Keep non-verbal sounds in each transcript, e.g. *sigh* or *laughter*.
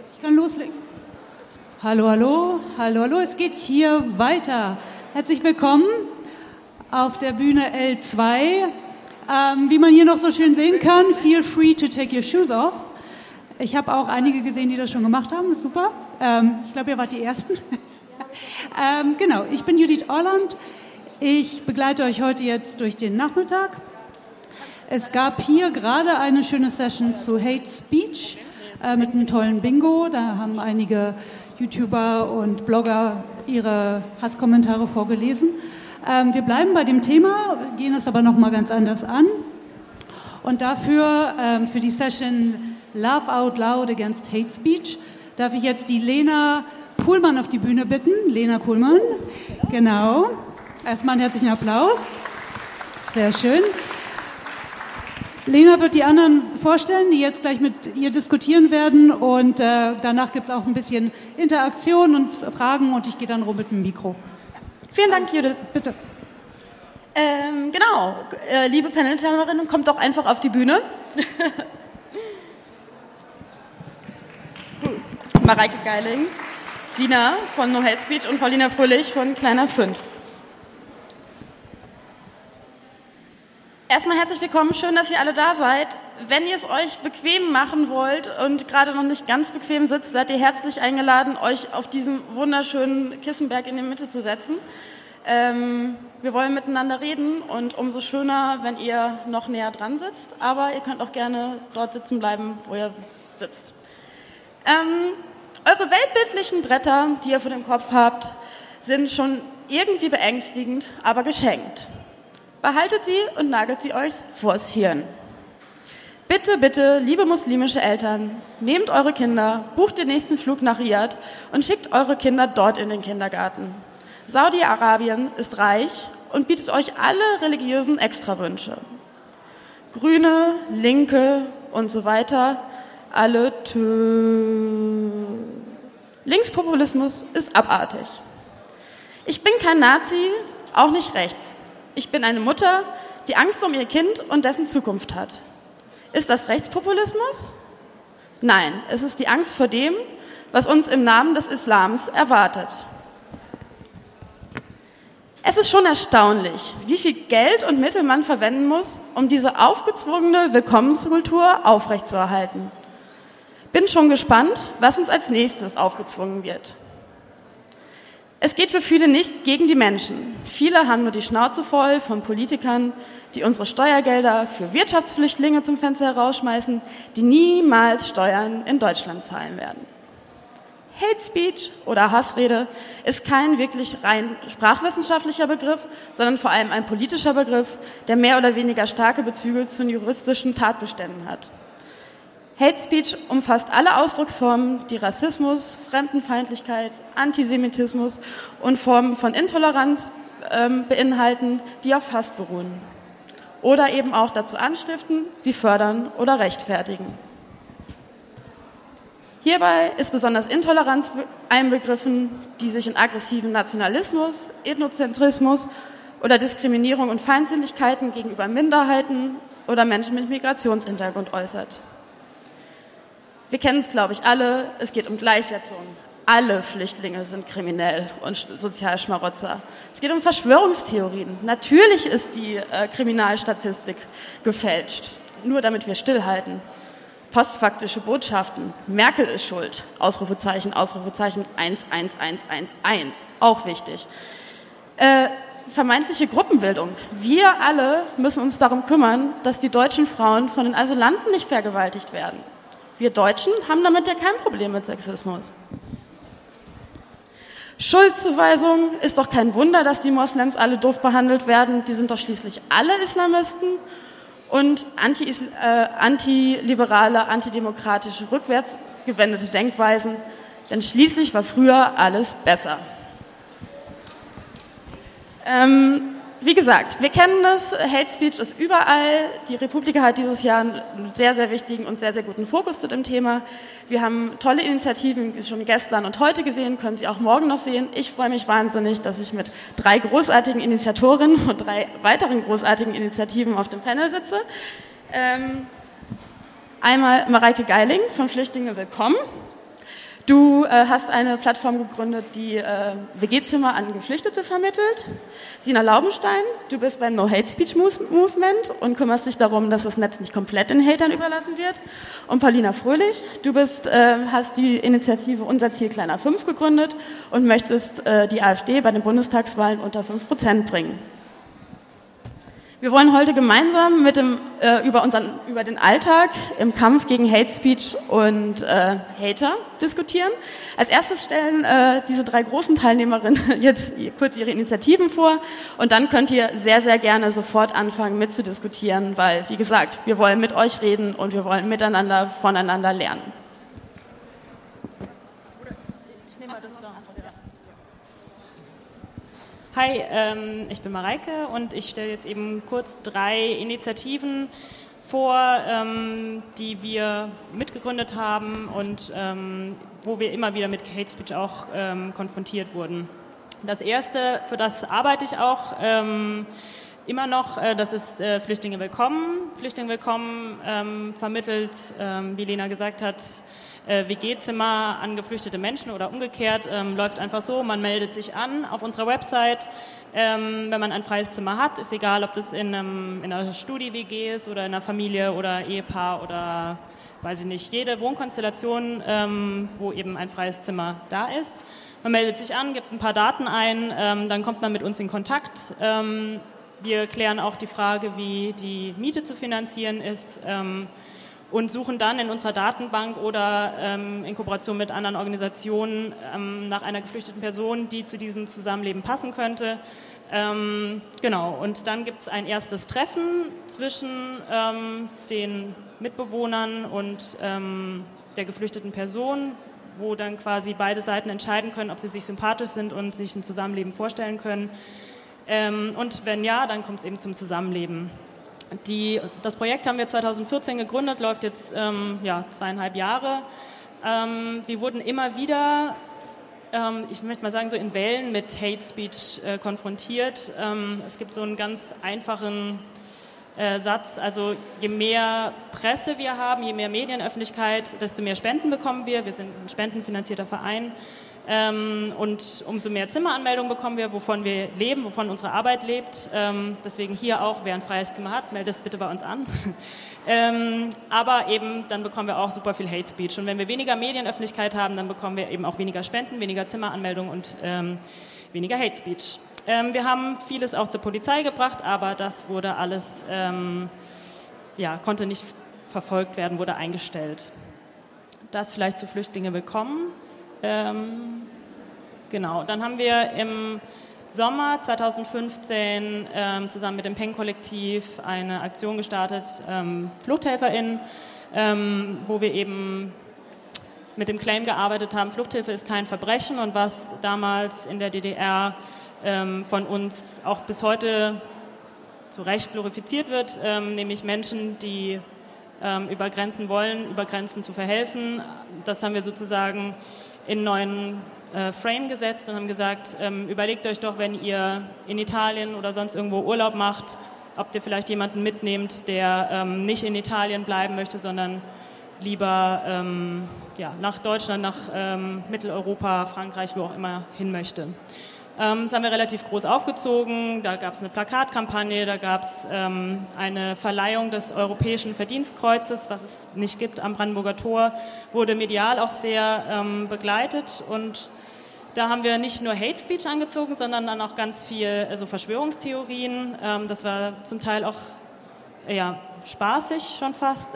Gut, ich kann loslegen. Hallo, hallo, hallo, hallo, es geht hier weiter. Herzlich willkommen auf der Bühne L2. Ähm, wie man hier noch so schön sehen kann, feel free to take your shoes off. Ich habe auch einige gesehen, die das schon gemacht haben, ist super. Ähm, ich glaube, ihr wart die Ersten. *laughs* ähm, genau, ich bin Judith Orland. Ich begleite euch heute jetzt durch den Nachmittag. Es gab hier gerade eine schöne Session zu Hate Speech äh, mit einem tollen Bingo. Da haben einige YouTuber und Blogger ihre Hasskommentare vorgelesen. Ähm, wir bleiben bei dem Thema, gehen es aber noch mal ganz anders an. Und dafür, ähm, für die Session Love Out Loud Against Hate Speech, darf ich jetzt die Lena Kuhlmann auf die Bühne bitten. Lena Kuhlmann, genau. Erstmal einen herzlichen Applaus. Sehr schön. Lena wird die anderen vorstellen, die jetzt gleich mit ihr diskutieren werden. Und äh, danach gibt es auch ein bisschen Interaktion und Fragen und ich gehe dann rum mit dem Mikro. Vielen Dank, Judith. Bitte. Ähm, genau, äh, liebe Panelteilnehmerinnen, kommt doch einfach auf die Bühne. Mareike Geiling, Sina von No Hate Speech und Paulina Fröhlich von Kleiner 5. Erstmal herzlich willkommen, schön, dass ihr alle da seid. Wenn ihr es euch bequem machen wollt und gerade noch nicht ganz bequem sitzt, seid ihr herzlich eingeladen, euch auf diesen wunderschönen Kissenberg in die Mitte zu setzen. Ähm, wir wollen miteinander reden und umso schöner, wenn ihr noch näher dran sitzt, aber ihr könnt auch gerne dort sitzen bleiben, wo ihr sitzt. Ähm, eure weltbildlichen Bretter, die ihr vor dem Kopf habt, sind schon irgendwie beängstigend, aber geschenkt. Behaltet sie und nagelt sie euch vors Hirn. Bitte, bitte, liebe muslimische Eltern, nehmt eure Kinder, bucht den nächsten Flug nach Riyadh und schickt eure Kinder dort in den Kindergarten. Saudi-Arabien ist reich und bietet euch alle religiösen Extrawünsche. Grüne, Linke und so weiter, alle tö. Linkspopulismus ist abartig. Ich bin kein Nazi, auch nicht rechts. Ich bin eine Mutter, die Angst um ihr Kind und dessen Zukunft hat. Ist das Rechtspopulismus? Nein, es ist die Angst vor dem, was uns im Namen des Islams erwartet. Es ist schon erstaunlich, wie viel Geld und Mittel man verwenden muss, um diese aufgezwungene Willkommenskultur aufrechtzuerhalten. Bin schon gespannt, was uns als nächstes aufgezwungen wird. Es geht für viele nicht gegen die Menschen. Viele haben nur die Schnauze voll von Politikern, die unsere Steuergelder für Wirtschaftsflüchtlinge zum Fenster herausschmeißen, die niemals Steuern in Deutschland zahlen werden. Hate Speech oder Hassrede ist kein wirklich rein sprachwissenschaftlicher Begriff, sondern vor allem ein politischer Begriff, der mehr oder weniger starke Bezüge zu juristischen Tatbeständen hat. Hate Speech umfasst alle Ausdrucksformen, die Rassismus, Fremdenfeindlichkeit, Antisemitismus und Formen von Intoleranz ähm, beinhalten, die auf Hass beruhen. Oder eben auch dazu anstiften, sie fördern oder rechtfertigen. Hierbei ist besonders Intoleranz einbegriffen, die sich in aggressiven Nationalismus, Ethnozentrismus oder Diskriminierung und Feindseligkeiten gegenüber Minderheiten oder Menschen mit Migrationshintergrund äußert. Wir kennen es, glaube ich, alle. Es geht um Gleichsetzung. Alle Flüchtlinge sind kriminell und Sozialschmarotzer. Es geht um Verschwörungstheorien. Natürlich ist die äh, Kriminalstatistik gefälscht, nur damit wir stillhalten. Postfaktische Botschaften. Merkel ist schuld. Ausrufezeichen, Ausrufezeichen 11111. Auch wichtig. Äh, vermeintliche Gruppenbildung. Wir alle müssen uns darum kümmern, dass die deutschen Frauen von den Asylanten nicht vergewaltigt werden. Wir Deutschen haben damit ja kein Problem mit Sexismus. Schuldzuweisung ist doch kein Wunder, dass die Moslems alle doof behandelt werden. Die sind doch schließlich alle Islamisten und anti, äh, antiliberale, antidemokratische, rückwärtsgewendete Denkweisen. Denn schließlich war früher alles besser. Ähm, wie gesagt, wir kennen das, Hate Speech ist überall. Die Republika hat dieses Jahr einen sehr, sehr wichtigen und sehr, sehr guten Fokus zu dem Thema. Wir haben tolle Initiativen schon gestern und heute gesehen, können Sie auch morgen noch sehen. Ich freue mich wahnsinnig, dass ich mit drei großartigen Initiatorinnen und drei weiteren großartigen Initiativen auf dem Panel sitze. Ähm, Einmal Mareike Geiling von Flüchtlinge Willkommen. Du äh, hast eine Plattform gegründet, die äh, WG-Zimmer an Geflüchtete vermittelt. Sina Laubenstein, du bist beim No Hate Speech Movement und kümmerst dich darum, dass das Netz nicht komplett den Hatern überlassen wird. Und Paulina Fröhlich, du bist, äh, hast die Initiative Unser Ziel Kleiner 5 gegründet und möchtest äh, die AfD bei den Bundestagswahlen unter 5 Prozent bringen. Wir wollen heute gemeinsam mit dem, äh, über, unseren, über den Alltag im Kampf gegen Hate Speech und äh, Hater diskutieren. Als erstes stellen äh, diese drei großen Teilnehmerinnen *laughs* jetzt kurz ihre Initiativen vor und dann könnt ihr sehr, sehr gerne sofort anfangen mitzudiskutieren, weil, wie gesagt, wir wollen mit euch reden und wir wollen miteinander voneinander lernen. Hi, ähm, ich bin Mareike und ich stelle jetzt eben kurz drei Initiativen vor, ähm, die wir mitgegründet haben und ähm, wo wir immer wieder mit Hate Speech auch ähm, konfrontiert wurden. Das erste, für das arbeite ich auch ähm, immer noch, äh, das ist äh, Flüchtlinge Willkommen. Flüchtlinge Willkommen ähm, vermittelt, wie Lena gesagt hat, äh, WG-Zimmer an geflüchtete Menschen oder umgekehrt ähm, läuft einfach so, man meldet sich an auf unserer Website, ähm, wenn man ein freies Zimmer hat, ist egal, ob das in, einem, in einer Studi-WG ist oder in einer Familie oder Ehepaar oder weiß ich nicht, jede Wohnkonstellation, ähm, wo eben ein freies Zimmer da ist. Man meldet sich an, gibt ein paar Daten ein, ähm, dann kommt man mit uns in Kontakt. Ähm, wir klären auch die Frage, wie die Miete zu finanzieren ist. Und suchen dann in unserer Datenbank oder ähm, in Kooperation mit anderen Organisationen ähm, nach einer geflüchteten Person, die zu diesem Zusammenleben passen könnte. Ähm, genau, und dann gibt es ein erstes Treffen zwischen ähm, den Mitbewohnern und ähm, der geflüchteten Person, wo dann quasi beide Seiten entscheiden können, ob sie sich sympathisch sind und sich ein Zusammenleben vorstellen können. Ähm, und wenn ja, dann kommt es eben zum Zusammenleben. Die, das Projekt haben wir 2014 gegründet, läuft jetzt ähm, ja, zweieinhalb Jahre. Ähm, wir wurden immer wieder, ähm, ich möchte mal sagen, so in Wellen mit Hate Speech äh, konfrontiert. Ähm, es gibt so einen ganz einfachen äh, Satz, also je mehr Presse wir haben, je mehr Medienöffentlichkeit, desto mehr Spenden bekommen wir. Wir sind ein spendenfinanzierter Verein. Ähm, und umso mehr Zimmeranmeldungen bekommen wir, wovon wir leben, wovon unsere Arbeit lebt. Ähm, deswegen hier auch, wer ein freies Zimmer hat, meldet es bitte bei uns an. *laughs* ähm, aber eben, dann bekommen wir auch super viel Hate Speech. Und wenn wir weniger Medienöffentlichkeit haben, dann bekommen wir eben auch weniger Spenden, weniger Zimmeranmeldungen und weniger Hate Speech. Wir haben vieles auch zur Polizei gebracht, aber das wurde alles, ja, konnte nicht verfolgt werden, wurde eingestellt. Das vielleicht zu Flüchtlinge willkommen. Ähm, genau, dann haben wir im Sommer 2015 ähm, zusammen mit dem Peng-Kollektiv eine Aktion gestartet, ähm, FluchthelferInnen, ähm, wo wir eben mit dem Claim gearbeitet haben, Fluchthilfe ist kein Verbrechen und was damals in der DDR ähm, von uns auch bis heute zu Recht glorifiziert wird, ähm, nämlich Menschen, die ähm, über Grenzen wollen, über Grenzen zu verhelfen. Das haben wir sozusagen in neuen äh, Frame gesetzt und haben gesagt, ähm, überlegt euch doch, wenn ihr in Italien oder sonst irgendwo Urlaub macht, ob ihr vielleicht jemanden mitnehmt, der ähm, nicht in Italien bleiben möchte, sondern lieber ähm, ja, nach Deutschland, nach ähm, Mitteleuropa, Frankreich, wo auch immer hin möchte. Ähm, das haben wir relativ groß aufgezogen. Da gab es eine Plakatkampagne, da gab es ähm, eine Verleihung des Europäischen Verdienstkreuzes, was es nicht gibt am Brandenburger Tor, wurde medial auch sehr ähm, begleitet und da haben wir nicht nur Hate Speech angezogen, sondern dann auch ganz viel also Verschwörungstheorien. Ähm, das war zum Teil auch ja, spaßig schon fast.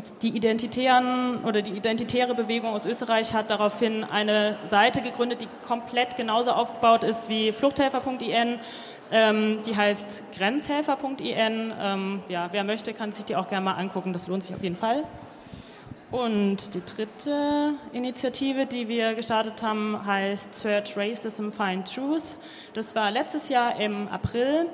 Ähm, die Identitären oder die identitäre Bewegung aus Österreich hat daraufhin eine Seite gegründet, die komplett genauso aufgebaut ist wie Fluchthelfer.in. Ähm, die heißt grenzhelfer.in. Ähm, ja, wer möchte, kann sich die auch gerne mal angucken. Das lohnt sich auf jeden Fall. Und die dritte Initiative, die wir gestartet haben, heißt Search Racism, Find Truth. Das war letztes Jahr im April.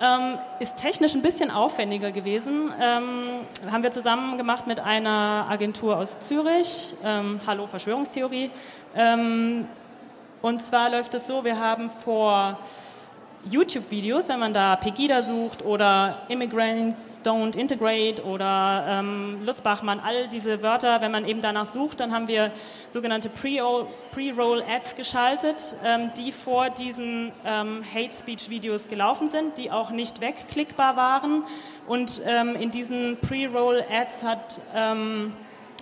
Ähm, ist technisch ein bisschen aufwendiger gewesen. Ähm, haben wir zusammen gemacht mit einer Agentur aus Zürich, ähm, Hallo Verschwörungstheorie. Ähm, und zwar läuft es so, wir haben vor YouTube-Videos, wenn man da Pegida sucht oder Immigrants Don't Integrate oder ähm, Lutz Bachmann, all diese Wörter, wenn man eben danach sucht, dann haben wir sogenannte Pre-Roll-Ads geschaltet, ähm, die vor diesen ähm, Hate-Speech-Videos gelaufen sind, die auch nicht wegklickbar waren. Und ähm, in diesen Pre-Roll-Ads hat ähm,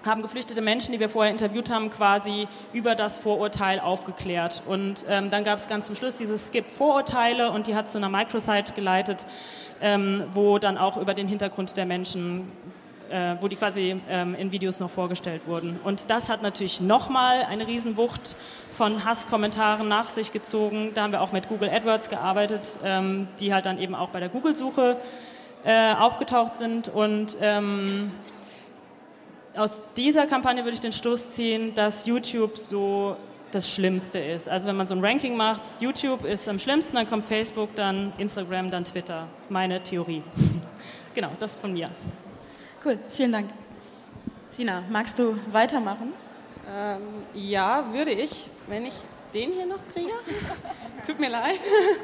haben geflüchtete Menschen, die wir vorher interviewt haben, quasi über das Vorurteil aufgeklärt. Und ähm, dann gab es ganz zum Schluss dieses Skip Vorurteile und die hat zu einer Microsite geleitet, ähm, wo dann auch über den Hintergrund der Menschen äh, wo die quasi ähm, in Videos noch vorgestellt wurden. Und das hat natürlich nochmal eine Riesenwucht von Hasskommentaren nach sich gezogen. Da haben wir auch mit Google AdWords gearbeitet, ähm, die halt dann eben auch bei der Google-Suche äh, aufgetaucht sind. Und ähm, aus dieser Kampagne würde ich den Schluss ziehen, dass YouTube so das Schlimmste ist. Also wenn man so ein Ranking macht, YouTube ist am schlimmsten, dann kommt Facebook, dann Instagram, dann Twitter. Meine Theorie. *laughs* genau, das von mir. Cool, vielen Dank. Sina, magst du weitermachen? Ähm, ja, würde ich, wenn ich den hier noch kriege. *laughs* Tut mir leid.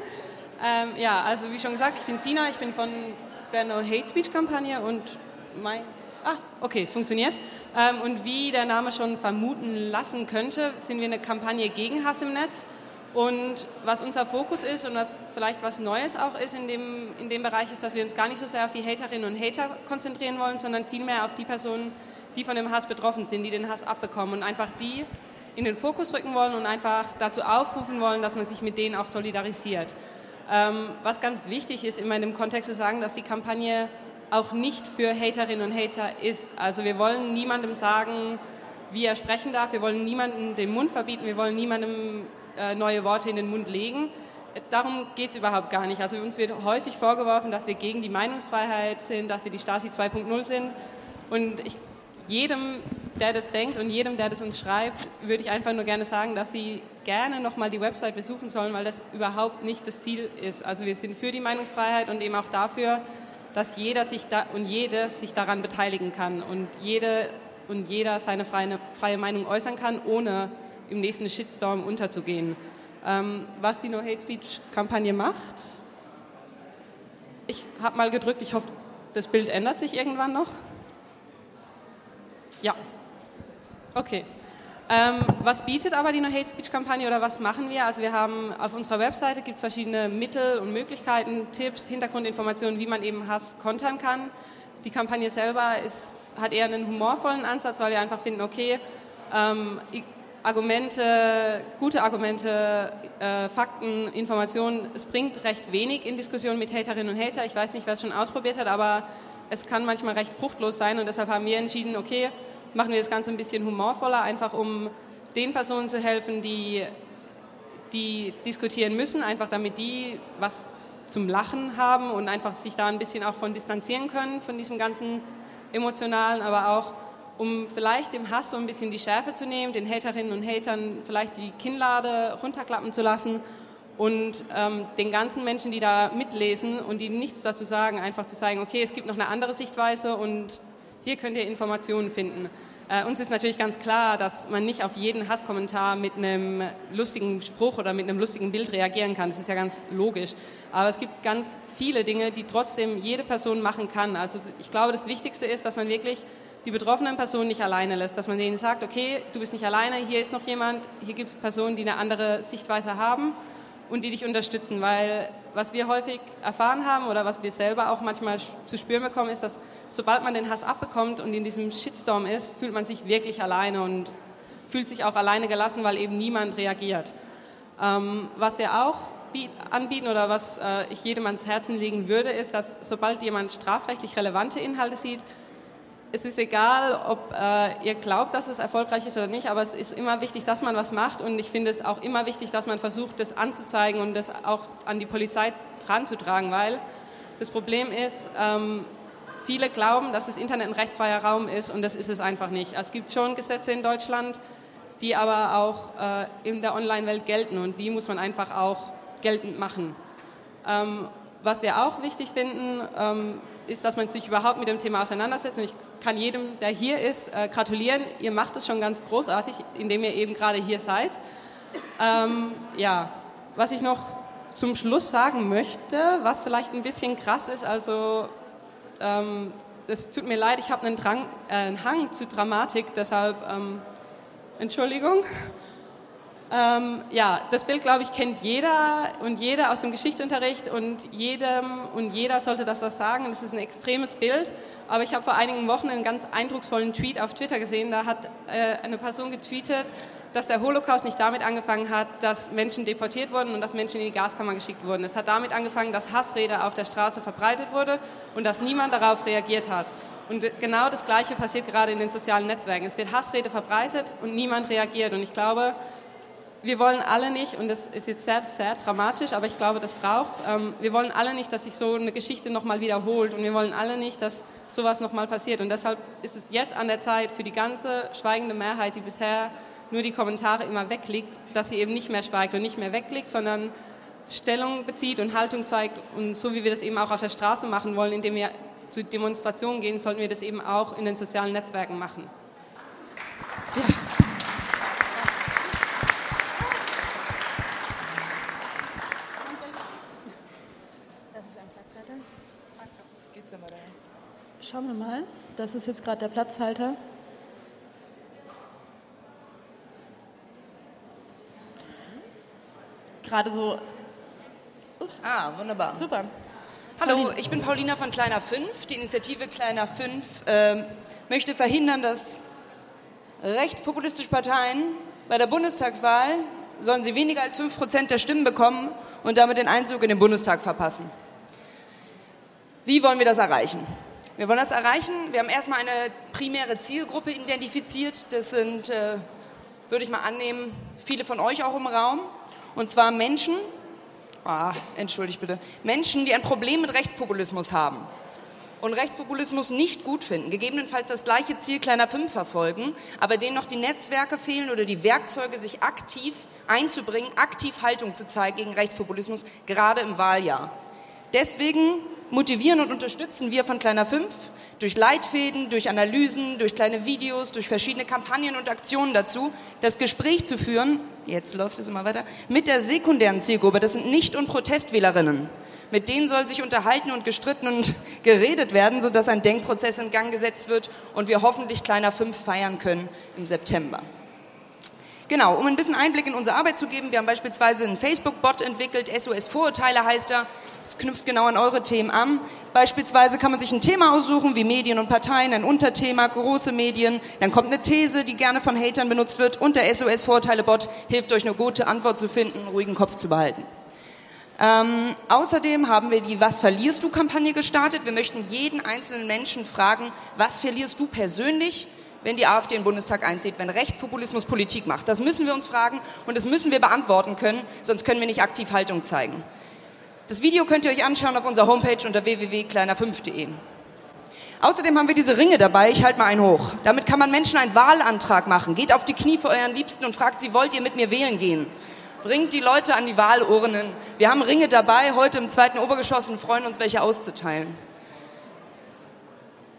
*laughs* ähm, ja, also wie schon gesagt, ich bin Sina, ich bin von der No Hate Speech Kampagne und mein Ah, okay, es funktioniert. Ähm, und wie der Name schon vermuten lassen könnte, sind wir eine Kampagne gegen Hass im Netz. Und was unser Fokus ist und was vielleicht was Neues auch ist in dem, in dem Bereich, ist, dass wir uns gar nicht so sehr auf die Haterinnen und Hater konzentrieren wollen, sondern vielmehr auf die Personen, die von dem Hass betroffen sind, die den Hass abbekommen und einfach die in den Fokus rücken wollen und einfach dazu aufrufen wollen, dass man sich mit denen auch solidarisiert. Ähm, was ganz wichtig ist, immer in dem Kontext zu sagen, dass die Kampagne auch nicht für Haterinnen und Hater ist. Also wir wollen niemandem sagen, wie er sprechen darf. Wir wollen niemandem den Mund verbieten. Wir wollen niemandem äh, neue Worte in den Mund legen. Darum geht es überhaupt gar nicht. Also uns wird häufig vorgeworfen, dass wir gegen die Meinungsfreiheit sind, dass wir die Stasi 2.0 sind. Und ich, jedem, der das denkt und jedem, der das uns schreibt, würde ich einfach nur gerne sagen, dass sie gerne nochmal die Website besuchen sollen, weil das überhaupt nicht das Ziel ist. Also wir sind für die Meinungsfreiheit und eben auch dafür, dass jeder sich da und jede sich daran beteiligen kann und jede und jeder seine freie, freie Meinung äußern kann, ohne im nächsten Shitstorm unterzugehen. Ähm, was die No Hate Speech Kampagne macht, ich habe mal gedrückt, ich hoffe, das Bild ändert sich irgendwann noch. Ja. Okay. Ähm, was bietet aber die No Hate Speech Kampagne oder was machen wir? Also wir haben auf unserer Webseite gibt es verschiedene Mittel und Möglichkeiten, Tipps, Hintergrundinformationen, wie man eben Hass kontern kann. Die Kampagne selber ist, hat eher einen humorvollen Ansatz, weil wir einfach finden, okay, ähm, Argumente, gute Argumente, äh, Fakten, Informationen, es bringt recht wenig in Diskussionen mit Haterinnen und Hater. Ich weiß nicht, wer es schon ausprobiert hat, aber es kann manchmal recht fruchtlos sein und deshalb haben wir entschieden, okay, machen wir das Ganze ein bisschen humorvoller, einfach um den Personen zu helfen, die, die diskutieren müssen, einfach damit die was zum Lachen haben und einfach sich da ein bisschen auch von distanzieren können, von diesem ganzen emotionalen, aber auch um vielleicht dem Hass so ein bisschen die Schärfe zu nehmen, den Haterinnen und Hatern vielleicht die Kinnlade runterklappen zu lassen und ähm, den ganzen Menschen, die da mitlesen und die nichts dazu sagen, einfach zu zeigen, okay, es gibt noch eine andere Sichtweise und hier könnt ihr Informationen finden. Äh, uns ist natürlich ganz klar, dass man nicht auf jeden Hasskommentar mit einem lustigen Spruch oder mit einem lustigen Bild reagieren kann. Das ist ja ganz logisch. Aber es gibt ganz viele Dinge, die trotzdem jede Person machen kann. Also ich glaube, das Wichtigste ist, dass man wirklich die betroffenen Personen nicht alleine lässt, dass man denen sagt, okay, du bist nicht alleine, hier ist noch jemand, hier gibt es Personen, die eine andere Sichtweise haben und die dich unterstützen, weil was wir häufig erfahren haben oder was wir selber auch manchmal zu spüren bekommen, ist, dass sobald man den Hass abbekommt und in diesem Shitstorm ist, fühlt man sich wirklich alleine und fühlt sich auch alleine gelassen, weil eben niemand reagiert. Ähm, was wir auch anbieten oder was äh, ich jedem ans Herzen legen würde, ist, dass sobald jemand strafrechtlich relevante Inhalte sieht, es ist egal, ob äh, ihr glaubt, dass es erfolgreich ist oder nicht, aber es ist immer wichtig, dass man was macht und ich finde es auch immer wichtig, dass man versucht, das anzuzeigen und das auch an die Polizei ranzutragen, weil das Problem ist, ähm, viele glauben, dass das Internet ein rechtsfreier Raum ist und das ist es einfach nicht. Es gibt schon Gesetze in Deutschland, die aber auch äh, in der Online-Welt gelten und die muss man einfach auch geltend machen. Ähm, was wir auch wichtig finden, ähm, ist, dass man sich überhaupt mit dem Thema auseinandersetzt. Und ich kann jedem, der hier ist, äh, gratulieren. Ihr macht es schon ganz großartig, indem ihr eben gerade hier seid. Ähm, ja, was ich noch zum Schluss sagen möchte, was vielleicht ein bisschen krass ist, also ähm, es tut mir leid, ich habe einen, äh, einen Hang zu Dramatik, deshalb ähm, Entschuldigung. Ähm, ja, das Bild, glaube ich, kennt jeder und jeder aus dem Geschichtsunterricht und jedem und jeder sollte das was sagen. Das ist ein extremes Bild, aber ich habe vor einigen Wochen einen ganz eindrucksvollen Tweet auf Twitter gesehen. Da hat äh, eine Person getweetet, dass der Holocaust nicht damit angefangen hat, dass Menschen deportiert wurden und dass Menschen in die Gaskammer geschickt wurden. Es hat damit angefangen, dass Hassrede auf der Straße verbreitet wurde und dass niemand darauf reagiert hat. Und genau das Gleiche passiert gerade in den sozialen Netzwerken. Es wird Hassrede verbreitet und niemand reagiert. Und ich glaube, wir wollen alle nicht, und das ist jetzt sehr, sehr dramatisch, aber ich glaube, das braucht ähm, wir wollen alle nicht, dass sich so eine Geschichte nochmal wiederholt und wir wollen alle nicht, dass sowas nochmal passiert. Und deshalb ist es jetzt an der Zeit für die ganze schweigende Mehrheit, die bisher nur die Kommentare immer wegklickt, dass sie eben nicht mehr schweigt und nicht mehr wegklickt, sondern Stellung bezieht und Haltung zeigt. Und so wie wir das eben auch auf der Straße machen wollen, indem wir zu Demonstrationen gehen, sollten wir das eben auch in den sozialen Netzwerken machen. Ja. Schauen wir mal. Das ist jetzt gerade der Platzhalter. Gerade so. Ups. Ah, wunderbar. Super. Hallo, Paulina. ich bin Paulina von Kleiner 5. Die Initiative Kleiner 5 äh, möchte verhindern, dass rechtspopulistische Parteien bei der Bundestagswahl sollen sie weniger als 5% der Stimmen bekommen und damit den Einzug in den Bundestag verpassen. Wie wollen wir das erreichen? Wir wollen das erreichen. Wir haben erstmal eine primäre Zielgruppe identifiziert. Das sind, äh, würde ich mal annehmen, viele von euch auch im Raum. Und zwar Menschen, ah, entschuldigt bitte, Menschen, die ein Problem mit Rechtspopulismus haben und Rechtspopulismus nicht gut finden, gegebenenfalls das gleiche Ziel kleiner Fünf verfolgen, aber denen noch die Netzwerke fehlen oder die Werkzeuge, sich aktiv einzubringen, aktiv Haltung zu zeigen gegen Rechtspopulismus, gerade im Wahljahr. Deswegen motivieren und unterstützen wir von Kleiner 5 durch Leitfäden, durch Analysen, durch kleine Videos, durch verschiedene Kampagnen und Aktionen dazu, das Gespräch zu führen, jetzt läuft es immer weiter, mit der sekundären Zielgruppe, das sind Nicht- und Protestwählerinnen. Mit denen soll sich unterhalten und gestritten und *laughs* geredet werden, sodass ein Denkprozess in Gang gesetzt wird und wir hoffentlich Kleiner 5 feiern können im September. Genau, um ein bisschen Einblick in unsere Arbeit zu geben, wir haben beispielsweise einen Facebook-Bot entwickelt, SOS Vorurteile heißt er. Das knüpft genau an eure Themen an. Beispielsweise kann man sich ein Thema aussuchen, wie Medien und Parteien, ein Unterthema, große Medien. Dann kommt eine These, die gerne von Hatern benutzt wird und der SOS Vorurteile-Bot hilft euch eine gute Antwort zu finden, einen ruhigen Kopf zu behalten. Ähm, außerdem haben wir die Was verlierst du Kampagne gestartet. Wir möchten jeden einzelnen Menschen fragen, was verlierst du persönlich, wenn die AfD den Bundestag einzieht, wenn Rechtspopulismus Politik macht. Das müssen wir uns fragen und das müssen wir beantworten können, sonst können wir nicht aktiv Haltung zeigen. Das Video könnt ihr euch anschauen auf unserer Homepage unter www.kleiner5.de. Außerdem haben wir diese Ringe dabei. Ich halte mal einen hoch. Damit kann man Menschen einen Wahlantrag machen. Geht auf die Knie vor euren Liebsten und fragt sie, wollt ihr mit mir wählen gehen? Bringt die Leute an die Wahlurnen. Wir haben Ringe dabei, heute im zweiten Obergeschoss und freuen uns, welche auszuteilen.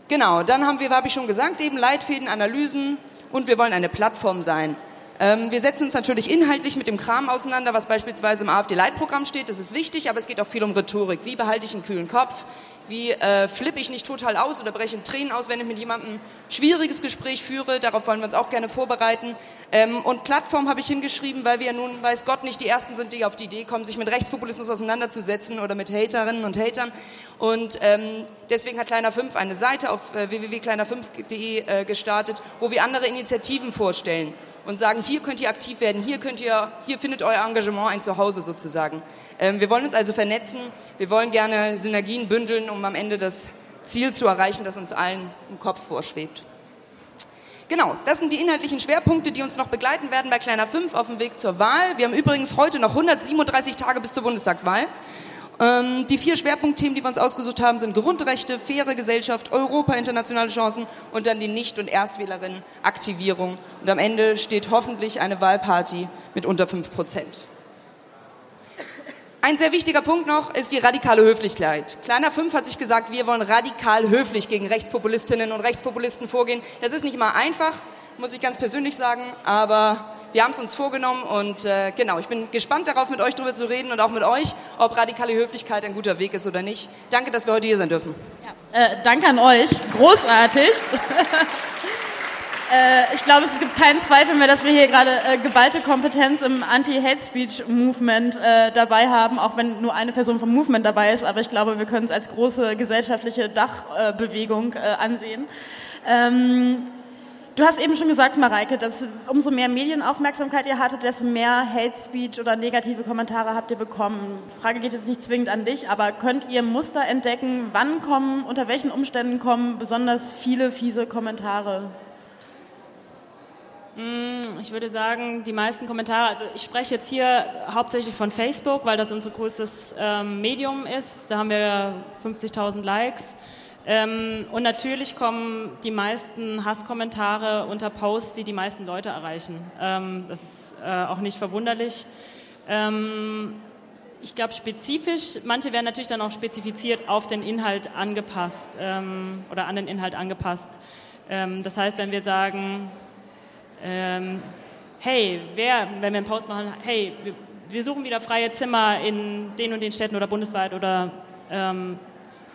Genau, dann haben wir, habe ich schon gesagt, eben Leitfäden, Analysen und wir wollen eine Plattform sein. Ähm, wir setzen uns natürlich inhaltlich mit dem Kram auseinander, was beispielsweise im AfD-Leitprogramm steht. Das ist wichtig, aber es geht auch viel um Rhetorik. Wie behalte ich einen kühlen Kopf? Wie äh, flippe ich nicht total aus oder breche in Tränen aus, wenn ich mit jemandem ein schwieriges Gespräch führe? Darauf wollen wir uns auch gerne vorbereiten. Ähm, und Plattform habe ich hingeschrieben, weil wir nun, weiß Gott, nicht die Ersten sind, die auf die Idee kommen, sich mit Rechtspopulismus auseinanderzusetzen oder mit Haterinnen und Hatern. Und ähm, deswegen hat Kleiner 5 eine Seite auf äh, www.kleiner5.de äh, gestartet, wo wir andere Initiativen vorstellen und sagen, hier könnt ihr aktiv werden, hier könnt ihr, hier findet euer Engagement ein Zuhause sozusagen. Ähm, wir wollen uns also vernetzen, wir wollen gerne Synergien bündeln, um am Ende das Ziel zu erreichen, das uns allen im Kopf vorschwebt. Genau, das sind die inhaltlichen Schwerpunkte, die uns noch begleiten werden bei Kleiner 5 auf dem Weg zur Wahl. Wir haben übrigens heute noch 137 Tage bis zur Bundestagswahl. Ähm, die vier Schwerpunktthemen, die wir uns ausgesucht haben, sind Grundrechte, faire Gesellschaft, Europa, internationale Chancen und dann die Nicht- und Erstwählerinnen Aktivierung. Und am Ende steht hoffentlich eine Wahlparty mit unter 5 Prozent. Ein sehr wichtiger Punkt noch ist die radikale Höflichkeit. Kleiner 5 hat sich gesagt, wir wollen radikal höflich gegen Rechtspopulistinnen und Rechtspopulisten vorgehen. Das ist nicht immer einfach, muss ich ganz persönlich sagen, aber wir haben es uns vorgenommen und äh, genau, ich bin gespannt darauf, mit euch darüber zu reden und auch mit euch, ob radikale Höflichkeit ein guter Weg ist oder nicht. Danke, dass wir heute hier sein dürfen. Ja. Äh, danke an euch, großartig. *laughs* Äh, ich glaube, es gibt keinen Zweifel mehr, dass wir hier gerade äh, geballte Kompetenz im Anti-Hate-Speech-Movement äh, dabei haben, auch wenn nur eine Person vom Movement dabei ist. Aber ich glaube, wir können es als große gesellschaftliche Dachbewegung ansehen. Ähm, du hast eben schon gesagt, Mareike, dass umso mehr Medienaufmerksamkeit ihr hattet, desto mehr Hate Speech oder negative Kommentare habt ihr bekommen. Frage geht jetzt nicht zwingend an dich, aber könnt ihr Muster entdecken? Wann kommen, unter welchen Umständen kommen besonders viele fiese Kommentare? Mm, ich würde sagen, die meisten Kommentare, also ich spreche jetzt hier hauptsächlich von Facebook, weil das unser größtes ähm, Medium ist. Da haben wir 50.000 Likes. Ähm, und natürlich kommen die meisten Hasskommentare unter Posts, die die meisten Leute erreichen. Ähm, das ist äh, auch nicht verwunderlich. Ähm, ich glaube spezifisch, manche werden natürlich dann auch spezifiziert auf den Inhalt angepasst ähm, oder an den Inhalt angepasst. Ähm, das heißt, wenn wir sagen, ähm, hey, wer, wenn wir einen Post machen, hey, wir, wir, suchen wieder freie Zimmer in den und den Städten oder bundesweit oder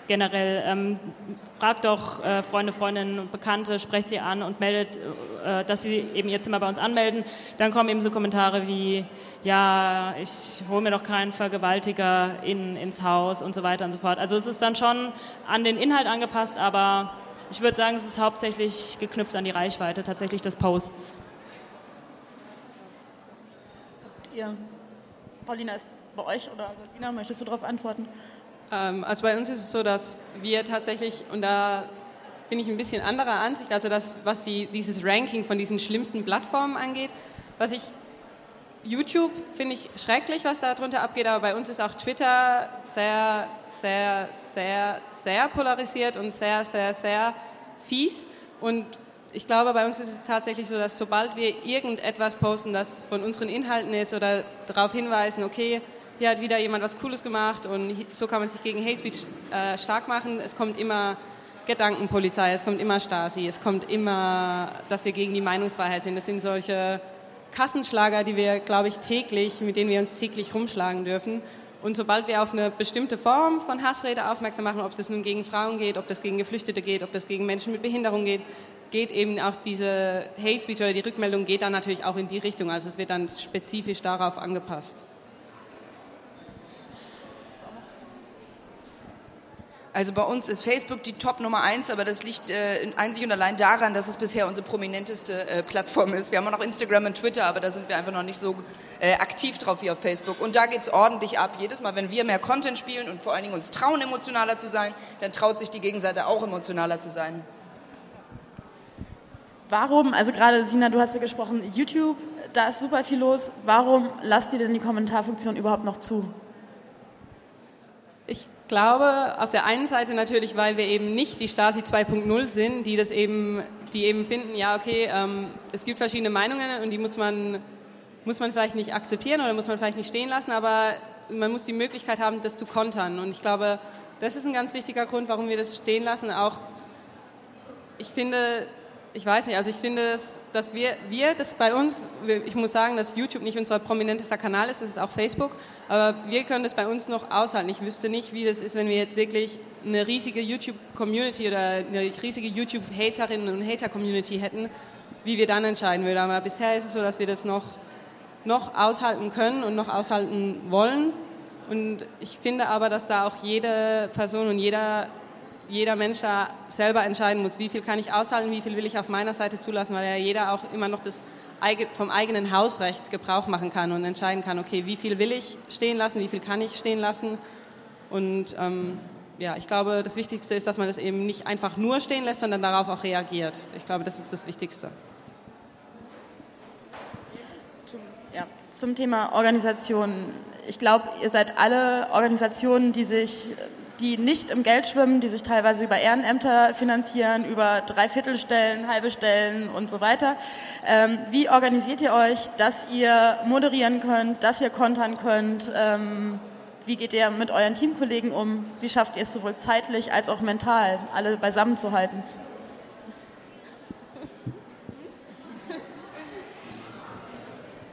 generell, ähm, fragt doch äh, Freunde, Freundinnen und Bekannte, sprecht sie an und meldet, äh, dass sie eben ihr Zimmer bei uns anmelden. Dann kommen eben so Kommentare wie, ja, ich hole mir doch keinen Vergewaltiger in, ins Haus und so weiter und so fort. Also es ist dann schon an den Inhalt angepasst, aber ich würde sagen, es ist hauptsächlich geknüpft an die Reichweite tatsächlich des Posts. Ihr, Paulina, ist bei euch oder Christina, möchtest du darauf antworten? Ähm, also bei uns ist es so, dass wir tatsächlich, und da bin ich ein bisschen anderer Ansicht, also das, was die, dieses Ranking von diesen schlimmsten Plattformen angeht, was ich YouTube finde ich schrecklich, was da drunter abgeht, aber bei uns ist auch Twitter sehr, sehr, sehr, sehr polarisiert und sehr, sehr, sehr fies. Und ich glaube, bei uns ist es tatsächlich so, dass sobald wir irgendetwas posten, das von unseren Inhalten ist oder darauf hinweisen, okay, hier hat wieder jemand was Cooles gemacht und so kann man sich gegen Hate Speech äh, stark machen, es kommt immer Gedankenpolizei, es kommt immer Stasi, es kommt immer, dass wir gegen die Meinungsfreiheit sind. Das sind solche Kassenschlager, die wir, glaube ich, täglich, mit denen wir uns täglich rumschlagen dürfen. Und sobald wir auf eine bestimmte Form von Hassrede aufmerksam machen, ob das nun gegen Frauen geht, ob das gegen Geflüchtete geht, ob das gegen Menschen mit Behinderung geht, geht eben auch diese Hate Speech oder die Rückmeldung geht dann natürlich auch in die Richtung. Also es wird dann spezifisch darauf angepasst. Also bei uns ist Facebook die Top Nummer eins, aber das liegt äh, einzig und allein daran, dass es bisher unsere prominenteste äh, Plattform ist. Wir haben auch noch Instagram und Twitter, aber da sind wir einfach noch nicht so äh, aktiv drauf wie auf Facebook. Und da geht es ordentlich ab. Jedes Mal, wenn wir mehr Content spielen und vor allen Dingen uns trauen, emotionaler zu sein, dann traut sich die Gegenseite auch emotionaler zu sein. Warum, also gerade Sina, du hast ja gesprochen, YouTube, da ist super viel los. Warum lasst ihr denn die Kommentarfunktion überhaupt noch zu? Ich glaube, auf der einen Seite natürlich, weil wir eben nicht die Stasi 2.0 sind, die das eben, die eben finden, ja okay, ähm, es gibt verschiedene Meinungen und die muss man, muss man vielleicht nicht akzeptieren oder muss man vielleicht nicht stehen lassen, aber man muss die Möglichkeit haben, das zu kontern. Und ich glaube, das ist ein ganz wichtiger Grund, warum wir das stehen lassen. Auch ich finde, ich weiß nicht, also ich finde, dass, dass wir, wir, das bei uns, ich muss sagen, dass YouTube nicht unser prominentester Kanal ist, das ist auch Facebook, aber wir können das bei uns noch aushalten. Ich wüsste nicht, wie das ist, wenn wir jetzt wirklich eine riesige YouTube-Community oder eine riesige YouTube-Haterinnen und Hater-Community hätten, wie wir dann entscheiden würden. Aber bisher ist es so, dass wir das noch, noch aushalten können und noch aushalten wollen. Und ich finde aber, dass da auch jede Person und jeder jeder Mensch da selber entscheiden muss, wie viel kann ich aushalten, wie viel will ich auf meiner Seite zulassen, weil ja jeder auch immer noch das vom eigenen Hausrecht Gebrauch machen kann und entscheiden kann, okay, wie viel will ich stehen lassen, wie viel kann ich stehen lassen. Und ähm, ja, ich glaube, das Wichtigste ist, dass man das eben nicht einfach nur stehen lässt, sondern darauf auch reagiert. Ich glaube, das ist das Wichtigste. Zum, ja, zum Thema Organisation. Ich glaube, ihr seid alle Organisationen, die sich die nicht im Geld schwimmen, die sich teilweise über Ehrenämter finanzieren, über Dreiviertelstellen, halbe Stellen und so weiter. Ähm, wie organisiert ihr euch, dass ihr moderieren könnt, dass ihr kontern könnt? Ähm, wie geht ihr mit euren Teamkollegen um? Wie schafft ihr es sowohl zeitlich als auch mental, alle beisammen zu halten?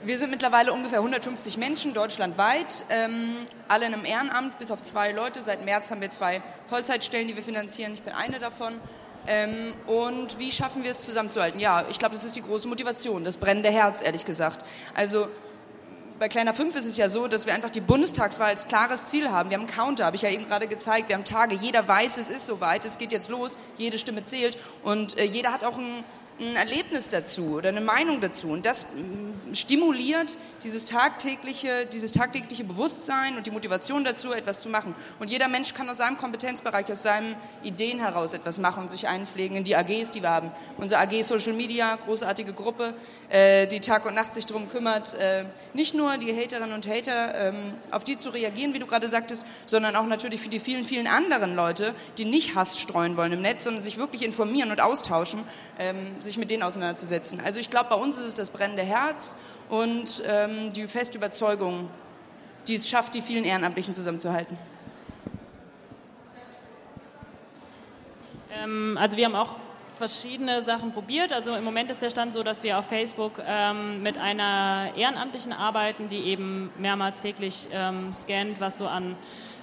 Wir sind mittlerweile ungefähr 150 Menschen deutschlandweit, ähm, alle in einem Ehrenamt, bis auf zwei Leute. Seit März haben wir zwei Vollzeitstellen, die wir finanzieren. Ich bin eine davon. Ähm, und wie schaffen wir es zusammenzuhalten? Ja, ich glaube, das ist die große Motivation, das brennende Herz, ehrlich gesagt. Also bei Kleiner 5 ist es ja so, dass wir einfach die Bundestagswahl als klares Ziel haben. Wir haben einen Counter, habe ich ja eben gerade gezeigt. Wir haben Tage, jeder weiß, es ist soweit, es geht jetzt los, jede Stimme zählt und äh, jeder hat auch ein ein Erlebnis dazu oder eine Meinung dazu. Und das mm, stimuliert dieses tagtägliche, dieses tagtägliche Bewusstsein und die Motivation dazu, etwas zu machen. Und jeder Mensch kann aus seinem Kompetenzbereich, aus seinen Ideen heraus etwas machen und sich einpflegen in die AGs, die wir haben. Unsere AG Social Media, großartige Gruppe, äh, die Tag und Nacht sich darum kümmert, äh, nicht nur die Haterinnen und Hater, ähm, auf die zu reagieren, wie du gerade sagtest, sondern auch natürlich für die vielen, vielen anderen Leute, die nicht Hass streuen wollen im Netz, sondern sich wirklich informieren und austauschen ähm, sich mit denen auseinanderzusetzen. Also ich glaube, bei uns ist es das brennende Herz und ähm, die feste Überzeugung, die es schafft, die vielen Ehrenamtlichen zusammenzuhalten. Ähm, also wir haben auch verschiedene Sachen probiert. Also im Moment ist der Stand so, dass wir auf Facebook ähm, mit einer Ehrenamtlichen arbeiten, die eben mehrmals täglich ähm, scannt, was so an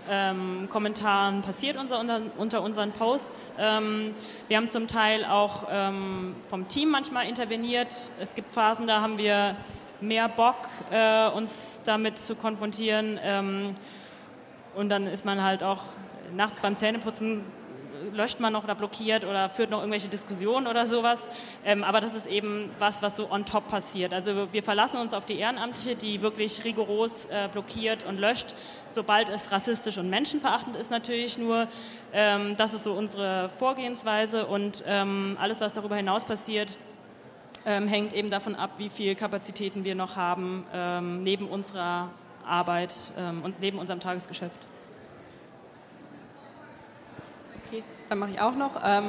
ähm, Kommentaren passiert unter, unter, unter unseren Posts. Ähm, wir haben zum Teil auch ähm, vom Team manchmal interveniert. Es gibt Phasen, da haben wir mehr Bock, äh, uns damit zu konfrontieren. Ähm, und dann ist man halt auch nachts beim Zähneputzen löscht man noch oder blockiert oder führt noch irgendwelche Diskussionen oder sowas. Ähm, aber das ist eben was, was so on top passiert. Also wir verlassen uns auf die Ehrenamtliche, die wirklich rigoros äh, blockiert und löscht, sobald es rassistisch und menschenverachtend ist natürlich nur. Ähm, das ist so unsere Vorgehensweise und ähm, alles, was darüber hinaus passiert, ähm, hängt eben davon ab, wie viele Kapazitäten wir noch haben ähm, neben unserer Arbeit ähm, und neben unserem Tagesgeschäft. Okay, dann mache ich auch noch. Ähm,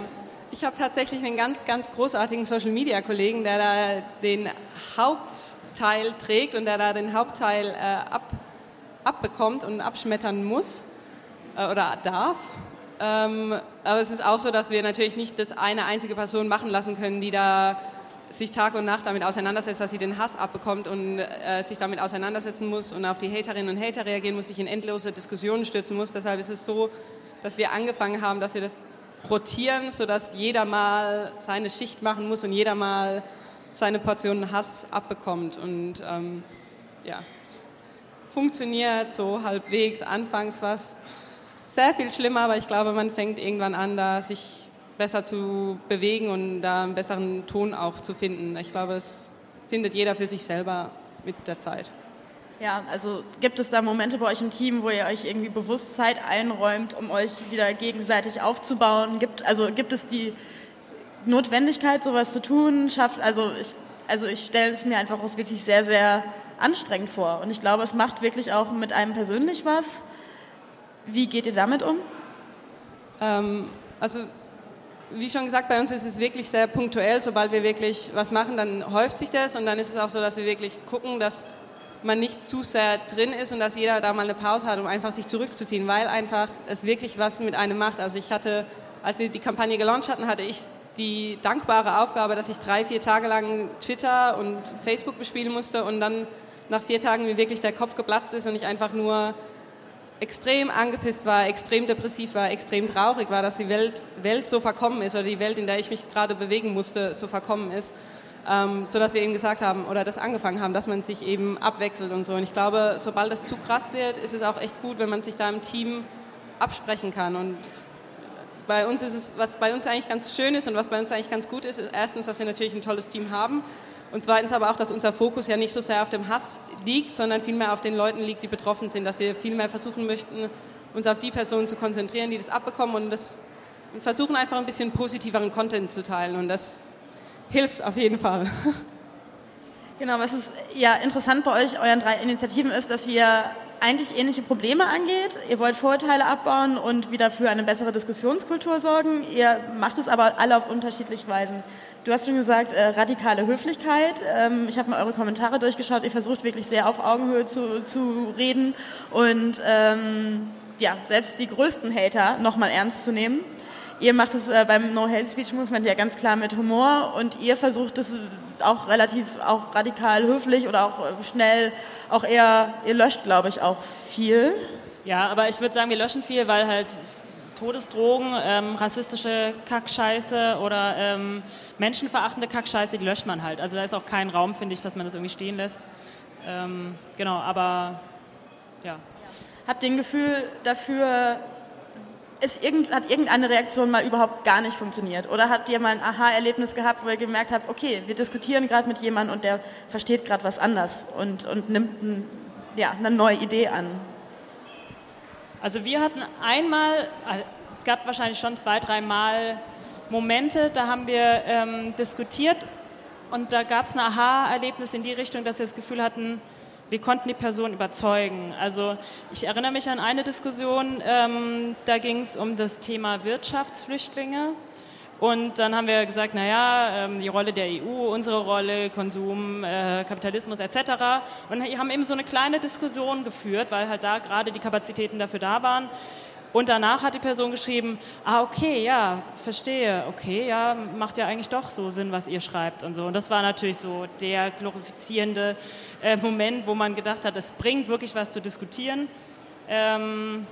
ich habe tatsächlich einen ganz, ganz großartigen Social-Media-Kollegen, der da den Hauptteil trägt und der da den Hauptteil äh, ab, abbekommt und abschmettern muss äh, oder darf. Ähm, aber es ist auch so, dass wir natürlich nicht das eine einzige Person machen lassen können, die da sich Tag und Nacht damit auseinandersetzt, dass sie den Hass abbekommt und äh, sich damit auseinandersetzen muss und auf die Haterinnen und Hater reagieren muss, sich in endlose Diskussionen stürzen muss. Deshalb ist es so, dass wir angefangen haben, dass wir das rotieren, sodass jeder mal seine Schicht machen muss und jeder mal seine Portion Hass abbekommt. Und ähm, ja, es funktioniert so halbwegs. Anfangs war es sehr viel schlimmer, aber ich glaube, man fängt irgendwann an, da sich besser zu bewegen und da einen besseren Ton auch zu finden. Ich glaube, es findet jeder für sich selber mit der Zeit. Ja, also gibt es da Momente bei euch im Team, wo ihr euch irgendwie bewusst Zeit einräumt, um euch wieder gegenseitig aufzubauen? Gibt, also gibt es die Notwendigkeit, sowas zu tun? Schafft, also ich, also ich stelle es mir einfach auch wirklich sehr, sehr anstrengend vor. Und ich glaube, es macht wirklich auch mit einem persönlich was. Wie geht ihr damit um? Ähm, also wie schon gesagt, bei uns ist es wirklich sehr punktuell. Sobald wir wirklich was machen, dann häuft sich das und dann ist es auch so, dass wir wirklich gucken, dass man nicht zu sehr drin ist und dass jeder da mal eine Pause hat, um einfach sich zurückzuziehen, weil einfach es wirklich was mit einem macht. Also ich hatte, als wir die Kampagne gelauncht hatten, hatte ich die dankbare Aufgabe, dass ich drei, vier Tage lang Twitter und Facebook bespielen musste und dann nach vier Tagen mir wirklich der Kopf geplatzt ist und ich einfach nur extrem angepisst war, extrem depressiv war, extrem traurig war, dass die Welt, Welt so verkommen ist oder die Welt, in der ich mich gerade bewegen musste, so verkommen ist ähm, sodass wir eben gesagt haben oder das angefangen haben, dass man sich eben abwechselt und so. Und ich glaube, sobald das zu krass wird, ist es auch echt gut, wenn man sich da im Team absprechen kann. Und bei uns ist es, was bei uns eigentlich ganz schön ist und was bei uns eigentlich ganz gut ist, ist erstens, dass wir natürlich ein tolles Team haben. Und zweitens aber auch, dass unser Fokus ja nicht so sehr auf dem Hass liegt, sondern vielmehr auf den Leuten liegt, die betroffen sind. Dass wir vielmehr versuchen möchten, uns auf die Personen zu konzentrieren, die das abbekommen und das versuchen einfach ein bisschen positiveren Content zu teilen. Und das hilft auf jeden Fall. *laughs* Genau, was ist ja interessant bei euch, euren drei Initiativen ist, dass ihr eigentlich ähnliche Probleme angeht. Ihr wollt Vorurteile abbauen und wieder für eine bessere Diskussionskultur sorgen. Ihr macht es aber alle auf unterschiedliche Weisen. Du hast schon gesagt, äh, radikale Höflichkeit. Ähm, ich habe mal eure Kommentare durchgeschaut. Ihr versucht wirklich sehr auf Augenhöhe zu, zu reden und ähm, ja, selbst die größten Hater nochmal ernst zu nehmen. Ihr macht es äh, beim No Hate Speech Movement ja ganz klar mit Humor und ihr versucht es auch relativ auch radikal höflich oder auch äh, schnell, auch eher, ihr löscht, glaube ich, auch viel. Ja, aber ich würde sagen, wir löschen viel, weil halt Todesdrogen, ähm, rassistische Kackscheiße oder ähm, menschenverachtende Kackscheiße, die löscht man halt. Also da ist auch kein Raum, finde ich, dass man das irgendwie stehen lässt. Ähm, genau, aber ja. Habt ihr ein Gefühl dafür, ist irgend, hat irgendeine Reaktion mal überhaupt gar nicht funktioniert? Oder habt ihr mal ein Aha-Erlebnis gehabt, wo ihr gemerkt habt, okay, wir diskutieren gerade mit jemandem und der versteht gerade was anders und, und nimmt ein, ja, eine neue Idee an? Also wir hatten einmal, äh, es gab wahrscheinlich schon zwei, dreimal Momente, da haben wir ähm, diskutiert und da gab es ein Aha-Erlebnis in die Richtung, dass wir das Gefühl hatten, wir konnten die Person überzeugen. Also ich erinnere mich an eine Diskussion, ähm, da ging es um das Thema Wirtschaftsflüchtlinge. Und dann haben wir gesagt, naja, ähm, die Rolle der EU, unsere Rolle, Konsum, äh, Kapitalismus etc. Und haben eben so eine kleine Diskussion geführt, weil halt da gerade die Kapazitäten dafür da waren. Und danach hat die Person geschrieben, ah okay, ja, verstehe, okay, ja, macht ja eigentlich doch so Sinn, was ihr schreibt und so. Und das war natürlich so der glorifizierende äh, Moment, wo man gedacht hat, es bringt wirklich was zu diskutieren. Ähm,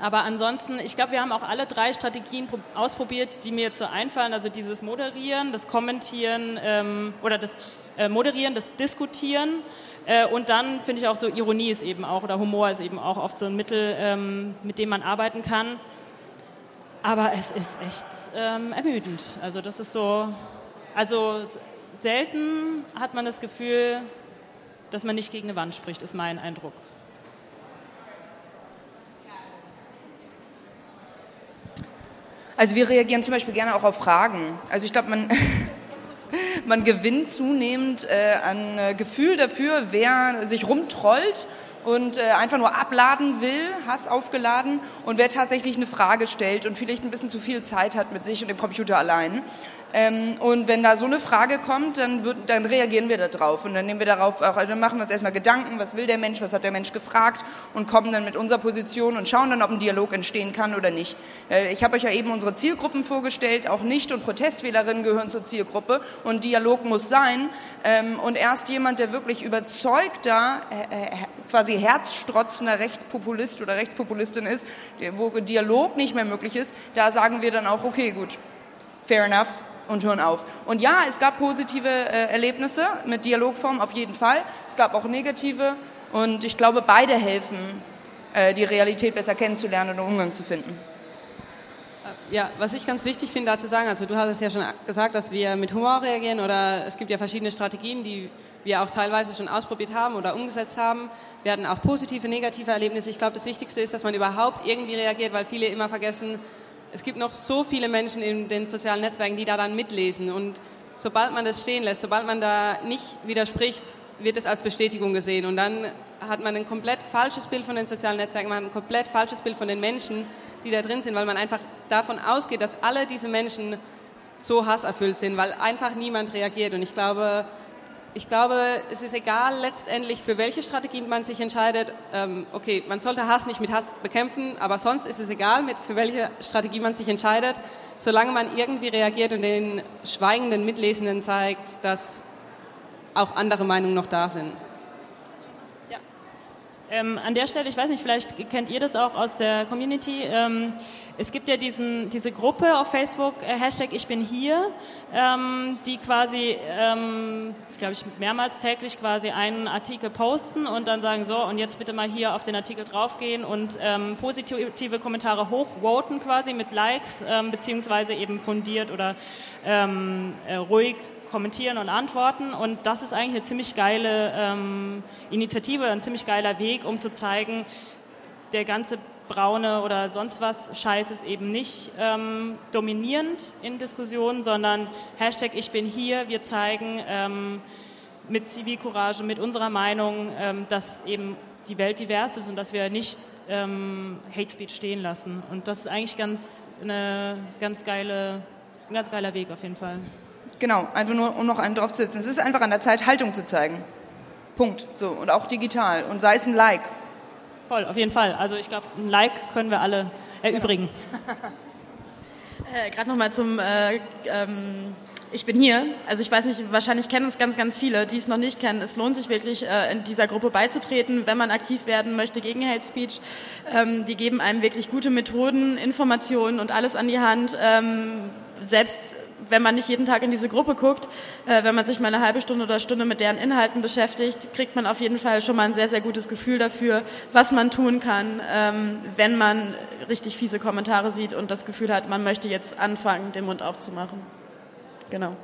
aber ansonsten, ich glaube, wir haben auch alle drei Strategien ausprobiert, die mir jetzt so einfallen. Also dieses Moderieren, das Kommentieren ähm, oder das äh, Moderieren, das Diskutieren. Äh, und dann finde ich auch so, Ironie ist eben auch oder Humor ist eben auch oft so ein Mittel, ähm, mit dem man arbeiten kann. Aber es ist echt ähm, ermüdend. Also das ist so, also selten hat man das Gefühl, dass man nicht gegen eine Wand spricht, ist mein Eindruck. Also wir reagieren zum Beispiel gerne auch auf Fragen. Also ich glaube, man, *laughs* man gewinnt zunehmend äh, an äh, Gefühl dafür, wer sich rumtrollt und äh, einfach nur abladen will, Hass aufgeladen und wer tatsächlich eine Frage stellt und vielleicht ein bisschen zu viel Zeit hat mit sich und dem Computer allein. Ähm, und wenn da so eine Frage kommt, dann, wird, dann reagieren wir darauf und dann nehmen wir darauf auch, also dann machen wir uns erstmal Gedanken, was will der Mensch, was hat der Mensch gefragt und kommen dann mit unserer Position und schauen dann, ob ein Dialog entstehen kann oder nicht. Äh, ich habe euch ja eben unsere Zielgruppen vorgestellt, auch Nicht- und Protestwählerinnen gehören zur Zielgruppe. Und Dialog muss sein. Ähm, und erst jemand, der wirklich überzeugter, äh, äh, quasi herzstrotzender Rechtspopulist oder Rechtspopulistin ist, wo Dialog nicht mehr möglich ist, da sagen wir dann auch, okay, gut, fair enough, und hören auf. Und ja, es gab positive äh, Erlebnisse mit Dialogform auf jeden Fall. Es gab auch negative und ich glaube, beide helfen, äh, die Realität besser kennenzulernen und einen Umgang zu finden. Ja, was ich ganz wichtig finde dazu sagen, also du hast es ja schon gesagt, dass wir mit Humor reagieren oder es gibt ja verschiedene Strategien, die wir auch teilweise schon ausprobiert haben oder umgesetzt haben. Wir hatten auch positive, negative Erlebnisse. Ich glaube, das Wichtigste ist, dass man überhaupt irgendwie reagiert, weil viele immer vergessen, es gibt noch so viele Menschen in den sozialen Netzwerken, die da dann mitlesen. Und sobald man das stehen lässt, sobald man da nicht widerspricht, wird es als Bestätigung gesehen. Und dann hat man ein komplett falsches Bild von den sozialen Netzwerken, man hat ein komplett falsches Bild von den Menschen, die da drin sind, weil man einfach davon ausgeht, dass alle diese Menschen so hasserfüllt sind, weil einfach niemand reagiert. Und ich glaube, ich glaube, es ist egal letztendlich, für welche Strategie man sich entscheidet. Ähm, okay, man sollte Hass nicht mit Hass bekämpfen, aber sonst ist es egal, mit, für welche Strategie man sich entscheidet, solange man irgendwie reagiert und den schweigenden Mitlesenden zeigt, dass auch andere Meinungen noch da sind. Ähm, an der Stelle, ich weiß nicht, vielleicht kennt ihr das auch aus der Community. Ähm, es gibt ja diesen, diese Gruppe auf Facebook, äh, Hashtag Ich bin hier, ähm, die quasi, ähm, glaube ich, mehrmals täglich quasi einen Artikel posten und dann sagen, so, und jetzt bitte mal hier auf den Artikel draufgehen und ähm, positive Kommentare hochvoten quasi mit Likes, ähm, beziehungsweise eben fundiert oder äh, ruhig kommentieren und antworten. Und das ist eigentlich eine ziemlich geile ähm, Initiative, ein ziemlich geiler Weg, um zu zeigen, der ganze braune oder sonst was Scheiß ist eben nicht ähm, dominierend in Diskussionen, sondern Hashtag Ich bin hier, wir zeigen ähm, mit Zivilcourage, mit unserer Meinung, ähm, dass eben die Welt divers ist und dass wir nicht ähm, Hate Speech stehen lassen. Und das ist eigentlich ganz, eine, ganz geile, ein ganz geiler Weg auf jeden Fall. Genau, einfach nur, um noch einen draufzusetzen. Es ist einfach an der Zeit, Haltung zu zeigen. Punkt. So, und auch digital. Und sei es ein Like. Voll, auf jeden Fall. Also ich glaube, ein Like können wir alle erübrigen. *laughs* Äh, Gerade nochmal zum äh, ähm, Ich bin hier. Also ich weiß nicht, wahrscheinlich kennen es ganz, ganz viele, die es noch nicht kennen. Es lohnt sich wirklich, äh, in dieser Gruppe beizutreten, wenn man aktiv werden möchte gegen Hate Speech. Ähm, die geben einem wirklich gute Methoden, Informationen und alles an die Hand. Ähm, selbst wenn man nicht jeden Tag in diese Gruppe guckt, äh, wenn man sich mal eine halbe Stunde oder Stunde mit deren Inhalten beschäftigt, kriegt man auf jeden Fall schon mal ein sehr, sehr gutes Gefühl dafür, was man tun kann, ähm, wenn man richtig fiese Kommentare sieht und das Gefühl hat, man möchte jetzt anfangen, den Mund aufzumachen. Genau.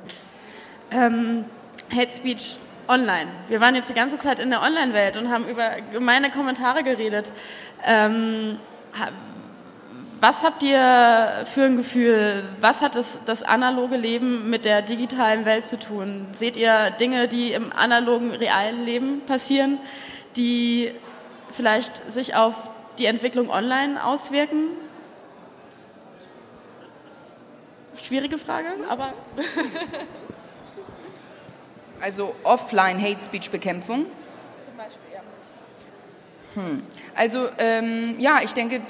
Ähm, Hate Speech online. Wir waren jetzt die ganze Zeit in der Online-Welt und haben über gemeine Kommentare geredet. Ähm, was habt ihr für ein Gefühl? Was hat das, das analoge Leben mit der digitalen Welt zu tun? Seht ihr Dinge, die im analogen, realen Leben passieren, die vielleicht sich auf die Entwicklung online auswirken? Schwierige Frage, aber. *laughs* also offline Hate Speech Bekämpfung. Zum Beispiel, ja. Hm. Also ähm, ja, ich denke,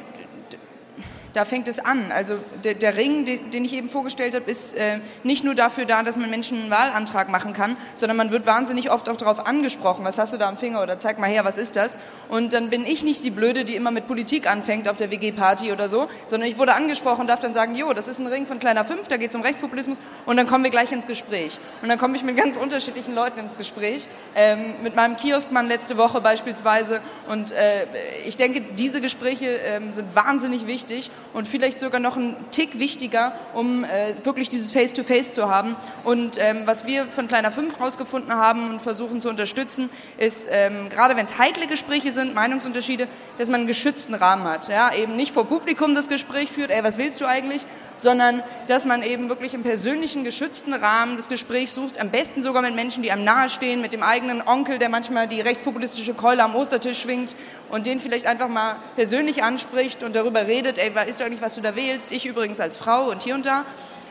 da fängt es an. Also der, der Ring, den, ich eben vorgestellt habe, ist äh, nicht nur dafür da, dass man Menschen einen Wahlantrag machen kann, sondern man wird wahnsinnig oft auch darauf angesprochen, was hast du da am Finger oder zeig mal her, was ist das? Und dann bin ich nicht die Blöde, die immer mit Politik anfängt auf der WG-Party oder so, sondern ich wurde angesprochen und darf dann sagen, jo, das ist ein Ring von kleiner 5, da geht es um Rechtspopulismus und dann kommen wir gleich ins Gespräch. Und dann komme ich mit ganz unterschiedlichen Leuten ins Gespräch, ähm, mit meinem Kioskmann letzte Woche beispielsweise und äh, ich denke, diese Gespräche äh, sind wahnsinnig wichtig und vielleicht sogar noch ein Tick wichtiger, um äh, wirklich dieses Face-to-Face -face zu haben. Und ähm, was wir von Kleiner 5 rausgefunden haben und versuchen zu unterstützen, ist, ähm, gerade wenn es heikle Gespräche sind, Meinungsunterschiede, dass man einen geschützten Rahmen hat. Ja? Eben nicht vor Publikum das Gespräch führt, ey, was willst du eigentlich, sondern dass man eben wirklich im persönlichen, geschützten Rahmen das Gespräch sucht, am besten sogar mit Menschen, die einem nahestehen, mit dem eigenen Onkel, der manchmal die rechtspopulistische Keule am Ostertisch schwingt und den vielleicht einfach mal persönlich anspricht und darüber redet, ey, ist doch nicht, was du da wählst, ich übrigens als Frau und hier und da.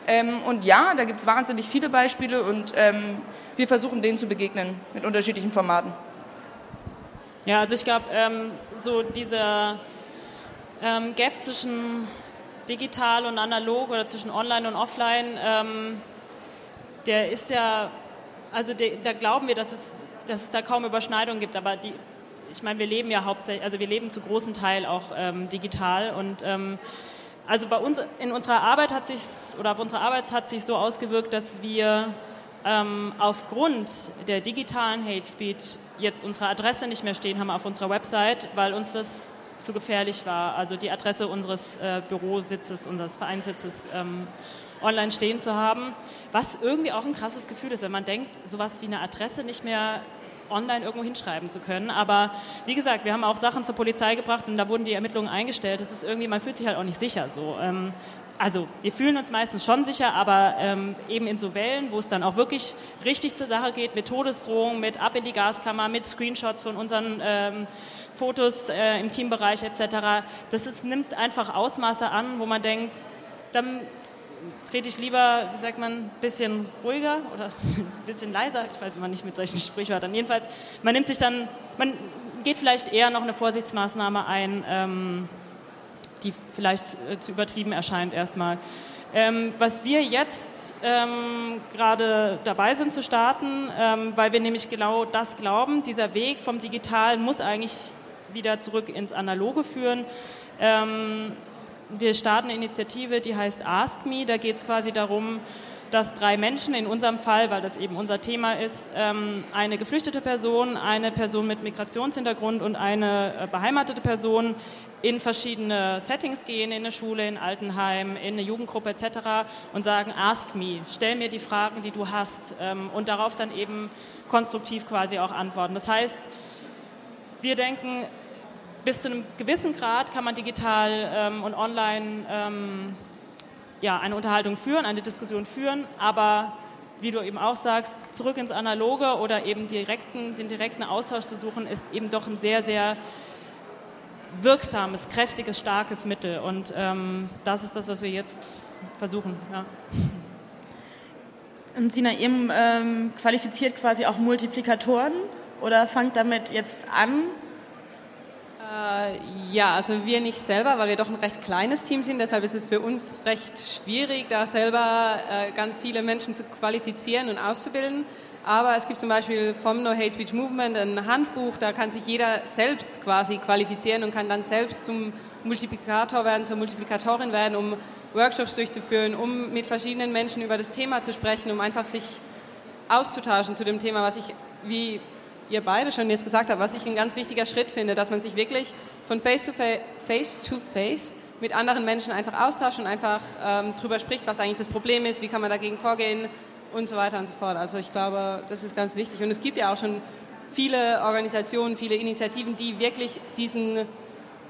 Ähm, und ja, da gibt es wahnsinnig viele Beispiele und ähm, wir versuchen denen zu begegnen mit unterschiedlichen Formaten. Ja, also ich glaube, ähm, so dieser ähm, Gap zwischen digital und analog oder zwischen online und offline, ähm, der ist ja, also de, da glauben wir, dass es, dass es da kaum Überschneidungen gibt, aber die, ich meine, wir leben ja hauptsächlich, also wir leben zu großen Teil auch ähm, digital. Und ähm, also bei uns in unserer Arbeit hat sich oder auf unserer Arbeit hat sich so ausgewirkt, dass wir ähm, aufgrund der digitalen Hate Speech jetzt unsere Adresse nicht mehr stehen haben auf unserer Website, weil uns das zu gefährlich war, also die Adresse unseres äh, Bürositzes, unseres Vereinssitzes ähm, online stehen zu haben, was irgendwie auch ein krasses Gefühl ist, wenn man denkt, sowas wie eine Adresse nicht mehr online irgendwo hinschreiben zu können. Aber wie gesagt, wir haben auch Sachen zur Polizei gebracht und da wurden die Ermittlungen eingestellt. Das ist irgendwie, man fühlt sich halt auch nicht sicher so. Ähm, also wir fühlen uns meistens schon sicher, aber ähm, eben in so Wellen, wo es dann auch wirklich richtig zur Sache geht, mit Todesdrohungen, mit ab in die Gaskammer, mit Screenshots von unseren ähm, Fotos äh, im Teambereich etc. Das ist, nimmt einfach Ausmaße an, wo man denkt, dann trete ich lieber, wie sagt man, ein bisschen ruhiger oder ein *laughs* bisschen leiser. Ich weiß immer nicht mit solchen Sprichwörtern. Jedenfalls, man nimmt sich dann, man geht vielleicht eher noch eine Vorsichtsmaßnahme ein, ähm, die vielleicht äh, zu übertrieben erscheint erstmal. Ähm, was wir jetzt ähm, gerade dabei sind zu starten, ähm, weil wir nämlich genau das glauben, dieser Weg vom Digitalen muss eigentlich wieder zurück ins Analoge führen. Ähm, wir starten eine Initiative, die heißt Ask Me. Da geht es quasi darum, dass drei Menschen, in unserem Fall, weil das eben unser Thema ist, ähm, eine geflüchtete Person, eine Person mit Migrationshintergrund und eine äh, beheimatete Person in verschiedene Settings gehen, in eine Schule, in Altenheim, in eine Jugendgruppe etc. und sagen, ask me, stell mir die Fragen, die du hast ähm, und darauf dann eben konstruktiv quasi auch antworten. Das heißt, wir denken, bis zu einem gewissen Grad kann man digital ähm, und online ähm, ja, eine Unterhaltung führen, eine Diskussion führen, aber wie du eben auch sagst, zurück ins Analoge oder eben direkten, den direkten Austausch zu suchen, ist eben doch ein sehr, sehr wirksames, kräftiges, starkes Mittel. Und ähm, das ist das, was wir jetzt versuchen. Ja. Und Sina, ihr ähm, qualifiziert quasi auch Multiplikatoren oder fangt damit jetzt an? Äh, ja, also wir nicht selber, weil wir doch ein recht kleines Team sind. Deshalb ist es für uns recht schwierig, da selber äh, ganz viele Menschen zu qualifizieren und auszubilden. Aber es gibt zum Beispiel vom No Hate Speech Movement ein Handbuch, da kann sich jeder selbst quasi qualifizieren und kann dann selbst zum Multiplikator werden, zur Multiplikatorin werden, um Workshops durchzuführen, um mit verschiedenen Menschen über das Thema zu sprechen, um einfach sich auszutauschen zu dem Thema, was ich, wie ihr beide schon jetzt gesagt habt, was ich ein ganz wichtiger Schritt finde, dass man sich wirklich von Face to Face, face, to face mit anderen Menschen einfach austauscht und einfach ähm, darüber spricht, was eigentlich das Problem ist, wie kann man dagegen vorgehen, und so weiter und so fort. Also ich glaube, das ist ganz wichtig. Und es gibt ja auch schon viele Organisationen, viele Initiativen, die wirklich diesen,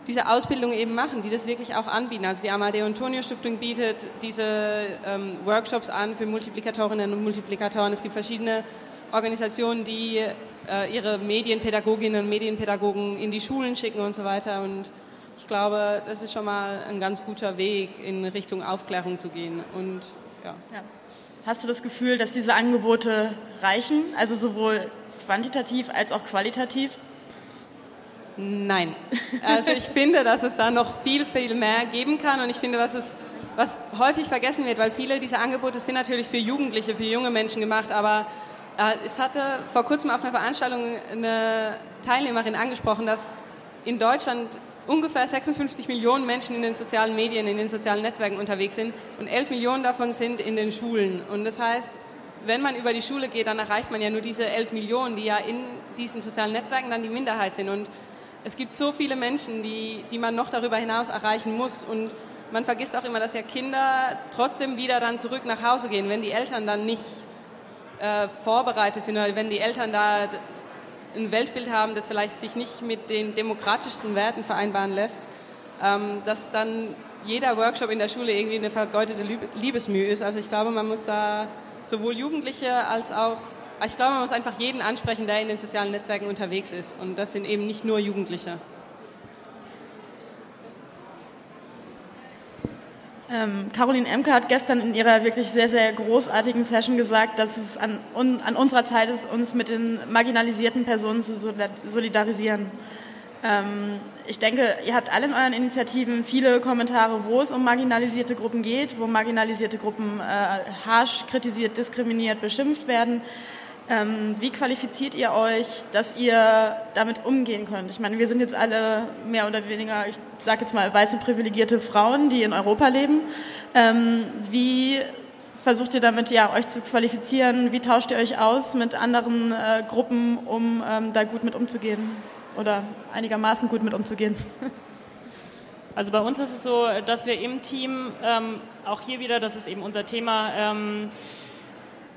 diese Ausbildung eben machen, die das wirklich auch anbieten. Also die Amadeo Antonio Stiftung bietet diese ähm, Workshops an für Multiplikatorinnen und Multiplikatoren. Es gibt verschiedene Organisationen, die ihre Medienpädagoginnen und Medienpädagogen in die Schulen schicken und so weiter. Und ich glaube, das ist schon mal ein ganz guter Weg, in Richtung Aufklärung zu gehen. Und ja. ja. Hast du das Gefühl, dass diese Angebote reichen, also sowohl quantitativ als auch qualitativ? Nein. Also ich finde, dass es da noch viel, viel mehr geben kann und ich finde, was es was häufig vergessen wird, weil viele dieser Angebote sind natürlich für Jugendliche, für junge Menschen gemacht, aber äh, es hatte vor kurzem auf einer Veranstaltung eine Teilnehmerin angesprochen, dass in Deutschland ungefähr 56 Millionen Menschen in den sozialen Medien, in den sozialen Netzwerken unterwegs sind und 11 Millionen davon sind in den Schulen. Und das heißt, wenn man über die Schule geht, dann erreicht man ja nur diese 11 Millionen, die ja in diesen sozialen Netzwerken dann die Minderheit sind. Und es gibt so viele Menschen, die, die man noch darüber hinaus erreichen muss. Und man vergisst auch immer, dass ja Kinder trotzdem wieder dann zurück nach Hause gehen, wenn die Eltern dann nicht äh, vorbereitet sind oder wenn die Eltern da ein Weltbild haben, das vielleicht sich nicht mit den demokratischsten Werten vereinbaren lässt, ähm, dass dann jeder Workshop in der Schule irgendwie eine vergeudete Liebesmühe ist. Also ich glaube, man muss da sowohl Jugendliche als auch, ich glaube, man muss einfach jeden ansprechen, der in den sozialen Netzwerken unterwegs ist. Und das sind eben nicht nur Jugendliche. Ähm, Caroline Emke hat gestern in ihrer wirklich sehr, sehr großartigen Session gesagt, dass es an, un, an unserer Zeit ist, uns mit den marginalisierten Personen zu solidarisieren. Ähm, ich denke, ihr habt alle in euren Initiativen viele Kommentare, wo es um marginalisierte Gruppen geht, wo marginalisierte Gruppen äh, harsch kritisiert, diskriminiert, beschimpft werden. Ähm, wie qualifiziert ihr euch, dass ihr damit umgehen könnt? Ich meine, wir sind jetzt alle mehr oder weniger, ich sage jetzt mal, weiße privilegierte Frauen, die in Europa leben. Ähm, wie versucht ihr damit, ja, euch zu qualifizieren? Wie tauscht ihr euch aus mit anderen äh, Gruppen, um ähm, da gut mit umzugehen oder einigermaßen gut mit umzugehen? *laughs* Also bei uns ist es so, dass wir im Team, ähm, auch hier wieder, das ist eben unser Thema,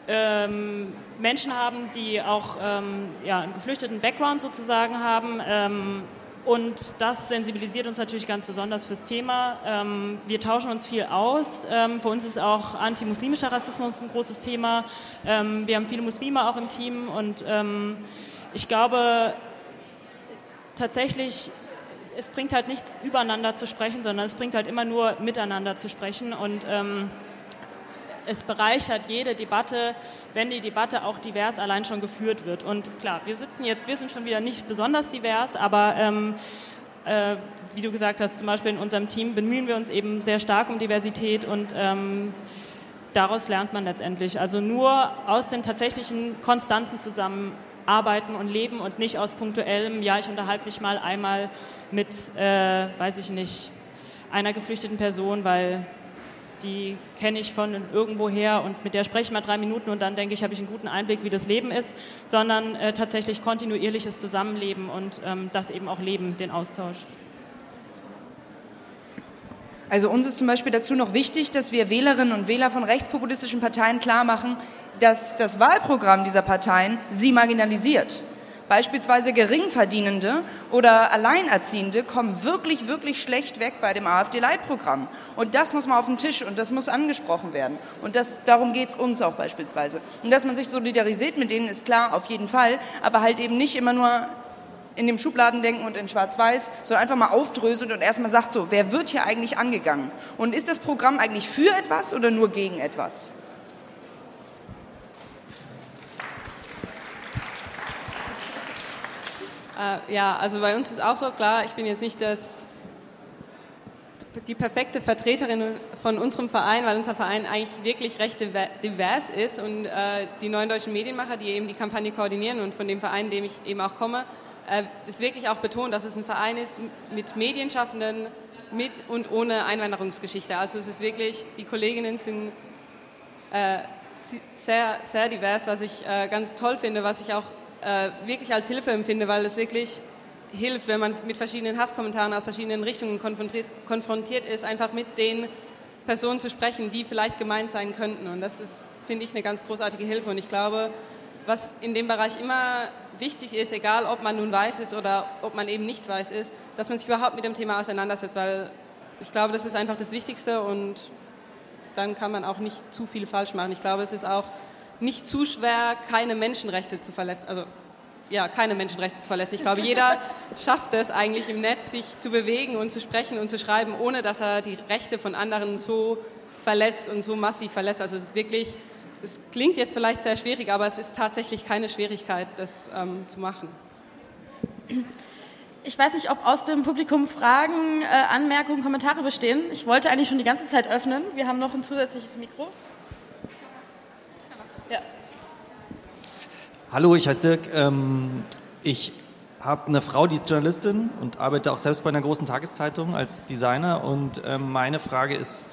ähm, ähm, Menschen haben, die auch ähm, ja, einen geflüchteten Background sozusagen haben. Ähm, und das sensibilisiert uns natürlich ganz besonders fürs Thema. Ähm, wir tauschen uns viel aus. Ähm, für uns ist auch antimuslimischer Rassismus ein großes Thema. Ähm, wir haben viele Muslime auch im Team und ich glaube tatsächlich, es bringt halt nichts übereinander zu sprechen, sondern es bringt halt immer nur miteinander zu sprechen und es bereichert jede Debatte, wenn die Debatte auch divers allein schon geführt wird. Und klar, wir sitzen jetzt, wir sind schon wieder nicht besonders divers, aber ähm, äh, wie du gesagt hast, zum Beispiel in unserem Team bemühen wir uns eben sehr stark um Diversität und ähm, daraus lernt man letztendlich. Also nur aus den tatsächlichen Konstanten zusammenarbeiten und leben und nicht aus punktuellem, ja, ich unterhalte mich mal einmal mit, äh, weiß ich nicht, einer geflüchteten Person, weil die kenne ich von irgendwoher und mit der spreche ich mal drei Minuten und dann denke ich, habe ich einen guten Einblick, wie das Leben ist, sondern äh, tatsächlich kontinuierliches Zusammenleben und ähm, das eben auch Leben, den Austausch. Also uns ist zum Beispiel dazu noch wichtig, dass wir Wählerinnen und Wähler von rechtspopulistischen Parteien klar machen, dass das Wahlprogramm dieser Parteien sie marginalisiert. Beispielsweise Geringverdienende oder Alleinerziehende kommen wirklich, wirklich schlecht weg bei dem AfD-Leitprogramm. Und das muss mal auf den Tisch und das muss angesprochen werden. Und das, darum geht es uns auch beispielsweise. Und dass man sich solidarisiert mit denen, ist klar, auf jeden Fall, aber halt eben nicht immer nur in dem Schubladendenken und in Schwarz-Weiß, sondern einfach mal aufdröselt und erstmal sagt so, wer wird hier eigentlich angegangen? Und ist das Programm eigentlich für etwas oder nur gegen etwas? Äh, ja, also bei uns ist auch so klar, ich bin jetzt nicht das, die perfekte Vertreterin von unserem Verein, weil unser Verein eigentlich wirklich recht divers ist und äh, die neuen deutschen Medienmacher, die eben die Kampagne koordinieren und von dem Verein, dem ich eben auch komme, äh, ist wirklich auch betont, dass es ein Verein ist mit Medienschaffenden, mit und ohne Einwanderungsgeschichte. Also es ist wirklich, die Kolleginnen sind äh, sehr, sehr divers, was ich äh, ganz toll finde, was ich auch äh, wirklich als Hilfe empfinde, weil es wirklich hilft, wenn man mit verschiedenen Hasskommentaren aus verschiedenen Richtungen konfrontiert, konfrontiert ist, einfach mit den Personen zu sprechen, die vielleicht gemeint sein könnten. Und das ist, finde ich, eine ganz großartige Hilfe. Und ich glaube, was in dem Bereich immer wichtig ist, egal ob man nun weiß ist oder ob man eben nicht weiß ist, dass man sich überhaupt mit dem Thema auseinandersetzt, weil ich glaube, das ist einfach das Wichtigste und dann kann man auch nicht zu viel falsch machen. Ich glaube, es ist auch nicht zu schwer, keine Menschenrechte zu verletzen. Also ja, keine Menschenrechte zu verletzen. Ich glaube, jeder *laughs* schafft es eigentlich im Netz, sich zu bewegen und zu sprechen und zu schreiben, ohne dass er die Rechte von anderen so verletzt und so massiv verletzt. Also es ist wirklich, es klingt jetzt vielleicht sehr schwierig, aber es ist tatsächlich keine Schwierigkeit, das ähm, zu machen. Ich weiß nicht, ob aus dem Publikum Fragen, äh, Anmerkungen, Kommentare bestehen. Ich wollte eigentlich schon die ganze Zeit öffnen. Wir haben noch ein zusätzliches Mikro. Ja. Hallo, ich heiße Dirk. Ähm, ich habe eine Frau, die ist Journalistin und arbeite auch selbst bei einer großen Tageszeitung als Designer. Und ähm, meine Frage ist,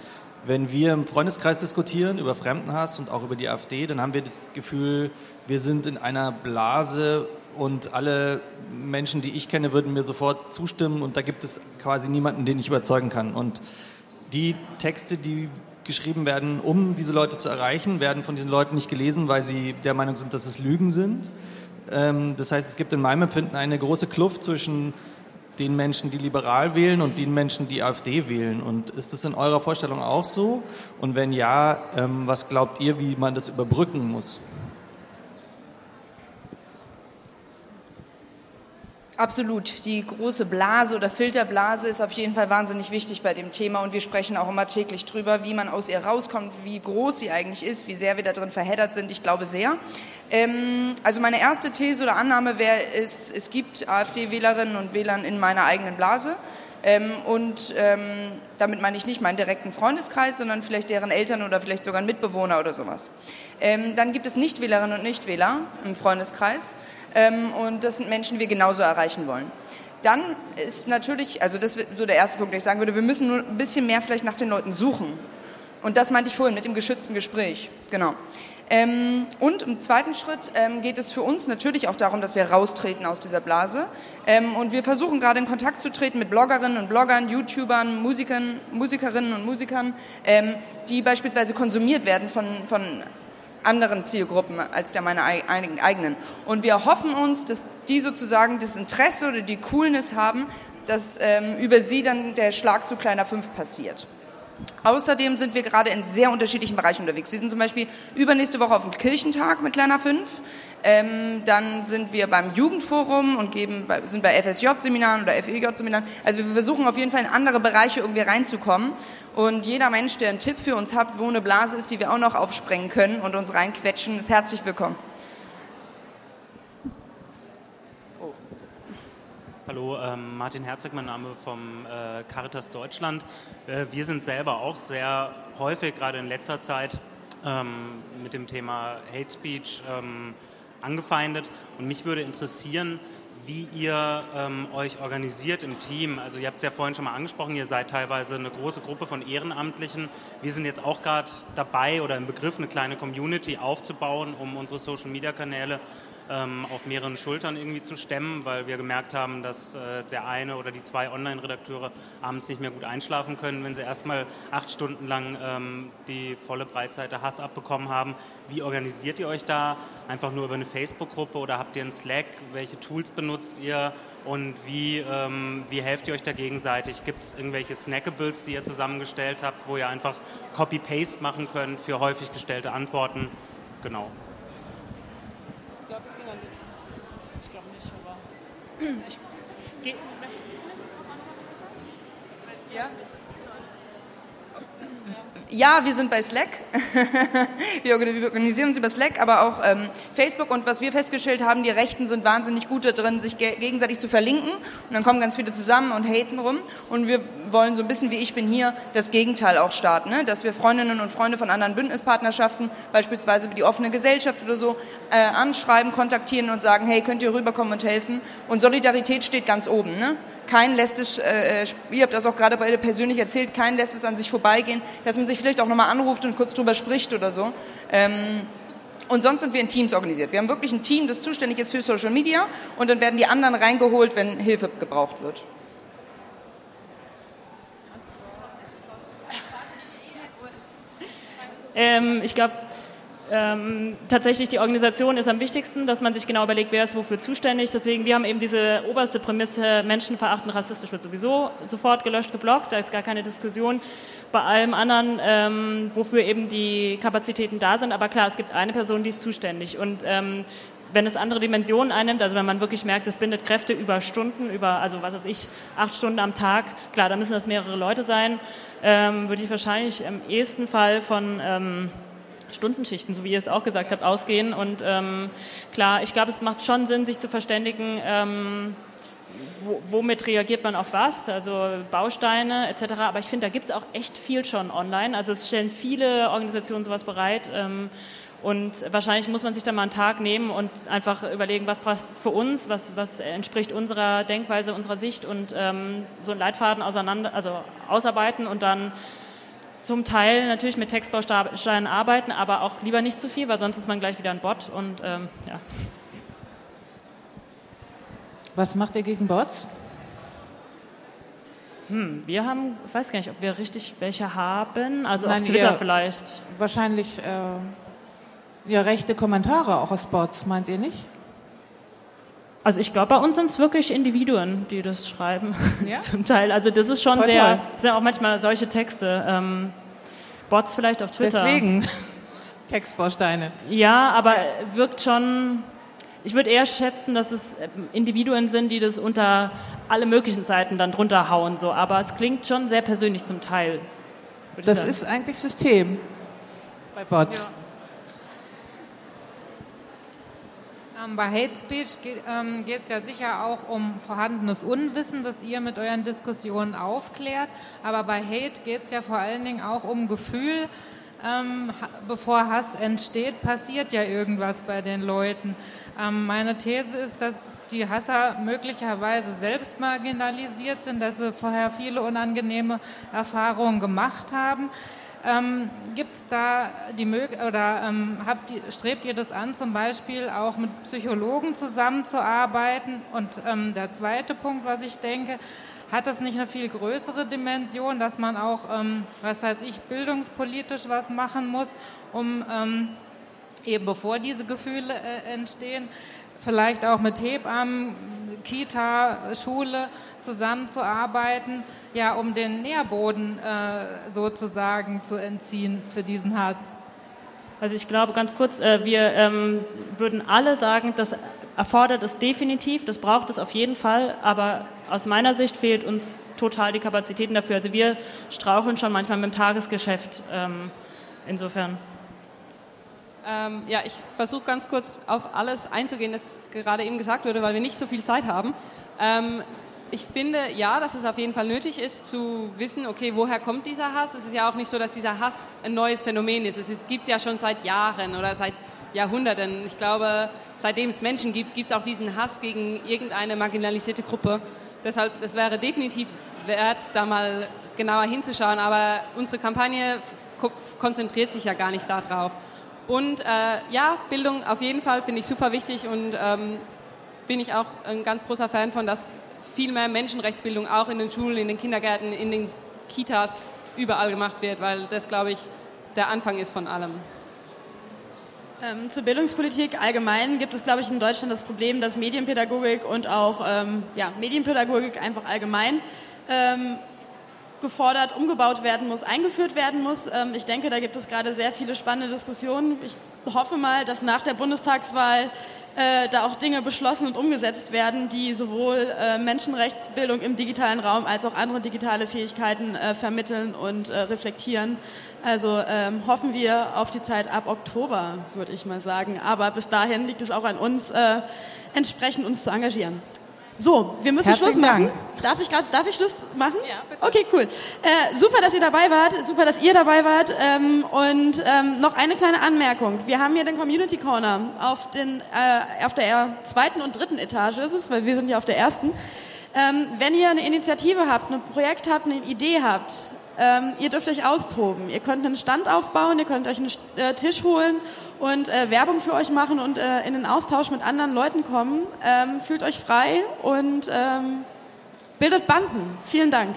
wenn wir im Freundeskreis diskutieren über Fremdenhass und auch über die AfD, dann haben wir das Gefühl, wir sind in einer Blase und alle Menschen, die ich kenne, würden mir sofort zustimmen und da gibt es quasi niemanden, den ich überzeugen kann. Und die Texte, die geschrieben werden, um diese Leute zu erreichen, werden von diesen Leuten nicht gelesen, weil sie der Meinung sind, dass es Lügen sind. Ähm, das heißt, es gibt in meinem Empfinden eine große Kluft zwischen den Menschen, die liberal wählen und den Menschen, die AfD wählen. Und ist das in eurer Vorstellung auch so? Und wenn ja, ähm, was glaubt ihr, wie man das überbrücken muss? Absolut. Die große Blase oder Filterblase ist auf jeden Fall wahnsinnig wichtig bei dem Thema und wir sprechen auch immer täglich drüber, wie man aus ihr rauskommt, wie groß sie eigentlich ist, wie sehr wir da drin verheddert sind. Ich glaube sehr. Ähm, also meine erste These oder Annahme wäre, es, es gibt AfD-Wählerinnen und Wählern in meiner eigenen Blase. Ähm, und ähm, damit meine ich nicht meinen direkten Freundeskreis, sondern vielleicht deren Eltern oder vielleicht sogar einen Mitbewohner oder sowas. Ähm, dann gibt es Nichtwählerinnen und Nichtwähler im Freundeskreis. Ähm, und das sind Menschen, die wir genauso erreichen wollen. Dann ist natürlich, also das ist so der erste Punkt, den ich sagen würde, wir müssen nur ein bisschen mehr vielleicht nach den Leuten suchen. Und das meinte ich vorhin mit dem geschützten Gespräch. Genau. Ähm, und im zweiten Schritt ähm, geht es für uns natürlich auch darum, dass wir raustreten aus dieser Blase. Ähm, und wir versuchen gerade in Kontakt zu treten mit Bloggerinnen und Bloggern, YouTubern, Musikern, Musikerinnen und Musikern, ähm, die beispielsweise konsumiert werden von, von anderen Zielgruppen als der meiner eigenen. Und wir hoffen uns, dass die sozusagen das Interesse oder die Coolness haben, dass ähm, über sie dann der Schlag zu kleiner 5 passiert. Außerdem sind wir gerade in sehr unterschiedlichen Bereichen unterwegs. Wir sind zum Beispiel übernächste Woche auf dem Kirchentag mit Kleiner 5. Ähm, dann sind wir beim Jugendforum und geben, sind bei FSJ-Seminaren oder FEJ-Seminaren. Also wir versuchen auf jeden Fall in andere Bereiche irgendwie reinzukommen. Und jeder Mensch, der einen Tipp für uns hat, wo eine Blase ist, die wir auch noch aufsprengen können und uns reinquetschen, ist herzlich willkommen. Oh. Hallo, ähm, Martin Herzog, mein Name vom äh, Caritas Deutschland. Äh, wir sind selber auch sehr häufig, gerade in letzter Zeit, ähm, mit dem Thema Hate Speech ähm, angefeindet. Und mich würde interessieren, wie ihr ähm, euch organisiert im Team. Also ihr habt es ja vorhin schon mal angesprochen, ihr seid teilweise eine große Gruppe von Ehrenamtlichen. Wir sind jetzt auch gerade dabei oder im Begriff, eine kleine Community aufzubauen, um unsere Social-Media-Kanäle ähm, auf mehreren Schultern irgendwie zu stemmen, weil wir gemerkt haben, dass äh, der eine oder die zwei Online-Redakteure abends nicht mehr gut einschlafen können, wenn sie erstmal acht Stunden lang ähm, die volle Breitseite Hass abbekommen haben. Wie organisiert ihr euch da? Einfach nur über eine Facebook-Gruppe oder habt ihr einen Slack? Welche Tools benutzt ihr? Und wie, ähm, wie helft ihr euch da gegenseitig? Gibt es irgendwelche Snackables, die ihr zusammengestellt habt, wo ihr einfach Copy-Paste machen könnt für häufig gestellte Antworten? Genau. Ich gehe. Ja. Ja, wir sind bei Slack. *laughs* wir organisieren uns über Slack, aber auch ähm, Facebook. Und was wir festgestellt haben, die Rechten sind wahnsinnig gut darin, sich ge gegenseitig zu verlinken. Und dann kommen ganz viele zusammen und haten rum. Und wir wollen so ein bisschen wie ich bin hier das Gegenteil auch starten. Ne? Dass wir Freundinnen und Freunde von anderen Bündnispartnerschaften, beispielsweise wie die offene Gesellschaft oder so, äh, anschreiben, kontaktieren und sagen, hey, könnt ihr rüberkommen und helfen? Und Solidarität steht ganz oben. Ne? Kein lässt es, äh, äh, ihr habt das auch gerade beide persönlich erzählt, kein lässt es an sich vorbeigehen, dass man sich vielleicht auch nochmal anruft und kurz drüber spricht oder so. Ähm, und sonst sind wir in Teams organisiert. Wir haben wirklich ein Team, das zuständig ist für Social Media und dann werden die anderen reingeholt, wenn Hilfe gebraucht wird. Ähm, ich glaube, ähm, tatsächlich die Organisation ist am wichtigsten, dass man sich genau überlegt, wer ist wofür zuständig. Deswegen, wir haben eben diese oberste Prämisse, Menschen verachten, rassistisch wird sowieso sofort gelöscht, geblockt, da ist gar keine Diskussion. Bei allem anderen, ähm, wofür eben die Kapazitäten da sind, aber klar, es gibt eine Person, die ist zuständig und ähm, wenn es andere Dimensionen einnimmt, also wenn man wirklich merkt, es bindet Kräfte über Stunden, über, also was weiß ich, acht Stunden am Tag, klar, da müssen das mehrere Leute sein, ähm, würde ich wahrscheinlich im ehesten Fall von Stundenschichten, so wie ihr es auch gesagt habt, ausgehen. Und ähm, klar, ich glaube, es macht schon Sinn, sich zu verständigen, ähm, womit reagiert man auf was, also Bausteine etc. Aber ich finde, da gibt es auch echt viel schon online. Also es stellen viele Organisationen sowas bereit. Ähm, und wahrscheinlich muss man sich da mal einen Tag nehmen und einfach überlegen, was passt für uns, was, was entspricht unserer Denkweise, unserer Sicht und ähm, so einen Leitfaden auseinander, also ausarbeiten und dann zum Teil natürlich mit Textbausteinen arbeiten, aber auch lieber nicht zu viel, weil sonst ist man gleich wieder ein Bot und ähm, ja. Was macht ihr gegen Bots? Hm, wir haben, ich weiß gar nicht, ob wir richtig welche haben, also Nein, auf Twitter vielleicht. Wahrscheinlich äh, ja, rechte Kommentare auch aus Bots, meint ihr nicht? Also ich glaube, bei uns sind es wirklich Individuen, die das schreiben, ja? *laughs* zum Teil. Also das ist schon toll, sehr, toll. sind auch manchmal solche Texte. Ähm, Bots vielleicht auf Twitter. Deswegen *laughs* Textbausteine. Ja, aber wirkt schon, ich würde eher schätzen, dass es ähm, Individuen sind, die das unter alle möglichen Seiten dann drunter hauen. So. Aber es klingt schon sehr persönlich zum Teil. Das ist eigentlich System bei Bots. Ja. Ähm, bei Hate Speech geht es ähm, ja sicher auch um vorhandenes Unwissen, das ihr mit euren Diskussionen aufklärt. Aber bei Hate geht es ja vor allen Dingen auch um Gefühl. Ähm, bevor Hass entsteht, passiert ja irgendwas bei den Leuten. Ähm, meine These ist, dass die Hasser möglicherweise selbst marginalisiert sind, dass sie vorher viele unangenehme Erfahrungen gemacht haben. Ähm, Gibt es da die Möglichkeit oder ähm, habt strebt ihr das an, zum Beispiel auch mit Psychologen zusammenzuarbeiten? Und ähm, der zweite Punkt, was ich denke, hat das nicht eine viel größere Dimension, dass man auch, ähm, was weiß ich, bildungspolitisch was machen muss, um ähm, eben bevor diese Gefühle äh, entstehen, vielleicht auch mit Hebammen, Kita, Schule zusammenzuarbeiten? ja, um den Nährboden äh, sozusagen zu entziehen für diesen Hass? Also ich glaube ganz kurz, äh, wir ähm, würden alle sagen, das erfordert es definitiv, das braucht es auf jeden Fall, aber aus meiner Sicht fehlt uns total die Kapazitäten dafür. Also wir straucheln schon manchmal mit dem Tagesgeschäft ähm, insofern. Ähm, ja, ich versuche ganz kurz auf alles einzugehen, das gerade eben gesagt wurde, weil wir nicht so viel Zeit haben. Ähm, ich finde ja, dass es auf jeden Fall nötig ist zu wissen, okay, woher kommt dieser Hass? Es ist ja auch nicht so, dass dieser Hass ein neues Phänomen ist. Es gibt es ja schon seit Jahren oder seit Jahrhunderten. Ich glaube, seitdem es Menschen gibt, gibt es auch diesen Hass gegen irgendeine marginalisierte Gruppe. Deshalb, das wäre definitiv wert, da mal genauer hinzuschauen. Aber unsere Kampagne konzentriert sich ja gar nicht darauf. Und äh, ja, Bildung auf jeden Fall finde ich super wichtig und ähm, bin ich auch ein ganz großer Fan von, dass viel mehr Menschenrechtsbildung auch in den Schulen, in den Kindergärten, in den Kitas überall gemacht wird, weil das, glaube ich, der Anfang ist von allem. Ähm, zur Bildungspolitik allgemein gibt es, glaube ich, in Deutschland das Problem, dass Medienpädagogik und auch ähm, ja, Medienpädagogik einfach allgemein ähm, gefordert, umgebaut werden muss, eingeführt werden muss. Ähm, ich denke, da gibt es gerade sehr viele spannende Diskussionen. Ich hoffe mal, dass nach der Bundestagswahl äh, da auch Dinge beschlossen und umgesetzt werden, die sowohl äh, Menschenrechtsbildung im digitalen Raum als auch andere digitale Fähigkeiten äh, vermitteln und äh, reflektieren. Also ähm, hoffen wir auf die Zeit ab Oktober, würde ich mal sagen. Aber bis dahin liegt es auch an uns, äh, entsprechend uns zu engagieren. So, wir müssen Herzlichen Schluss machen. Dank. Darf ich gerade, darf ich Schluss machen? Ja, bitte. Okay, cool. Äh, super, dass ihr dabei wart. Super, dass ihr dabei wart. Ähm, und ähm, noch eine kleine Anmerkung. Wir haben hier den Community Corner auf, den, äh, auf der zweiten und dritten Etage ist es, weil wir sind ja auf der ersten. Ähm, wenn ihr eine Initiative habt, ein Projekt habt, eine Idee habt, ähm, ihr dürft euch austoben. Ihr könnt einen Stand aufbauen, ihr könnt euch einen äh, Tisch holen und äh, Werbung für euch machen und äh, in den Austausch mit anderen Leuten kommen. Ähm, fühlt euch frei und ähm, bildet Banden. Vielen Dank.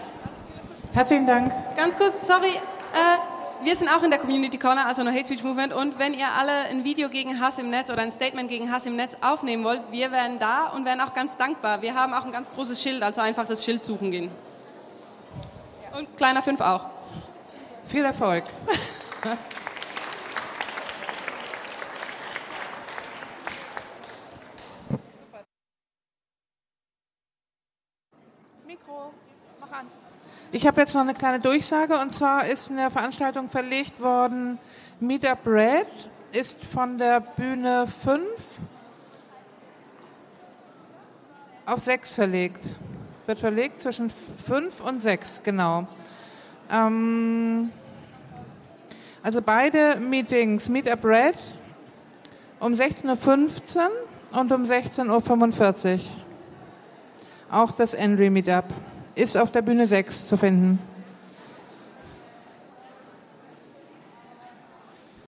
Herzlichen Dank. Ganz kurz, sorry. Äh, wir sind auch in der Community Corner, also No Hate Speech Movement. Und wenn ihr alle ein Video gegen Hass im Netz oder ein Statement gegen Hass im Netz aufnehmen wollt, wir wären da und wären auch ganz dankbar. Wir haben auch ein ganz großes Schild, also einfach das Schild suchen gehen. Und kleiner 5 auch. Viel Erfolg. *laughs* Ich habe jetzt noch eine kleine Durchsage und zwar ist in der Veranstaltung verlegt worden, Meetup Red ist von der Bühne 5 auf 6 verlegt. Wird verlegt zwischen 5 und 6, genau. Ähm, also beide Meetings, Meetup Red um 16.15 Uhr und um 16.45 Uhr. Auch das Henry Meetup ist auf der Bühne 6 zu finden.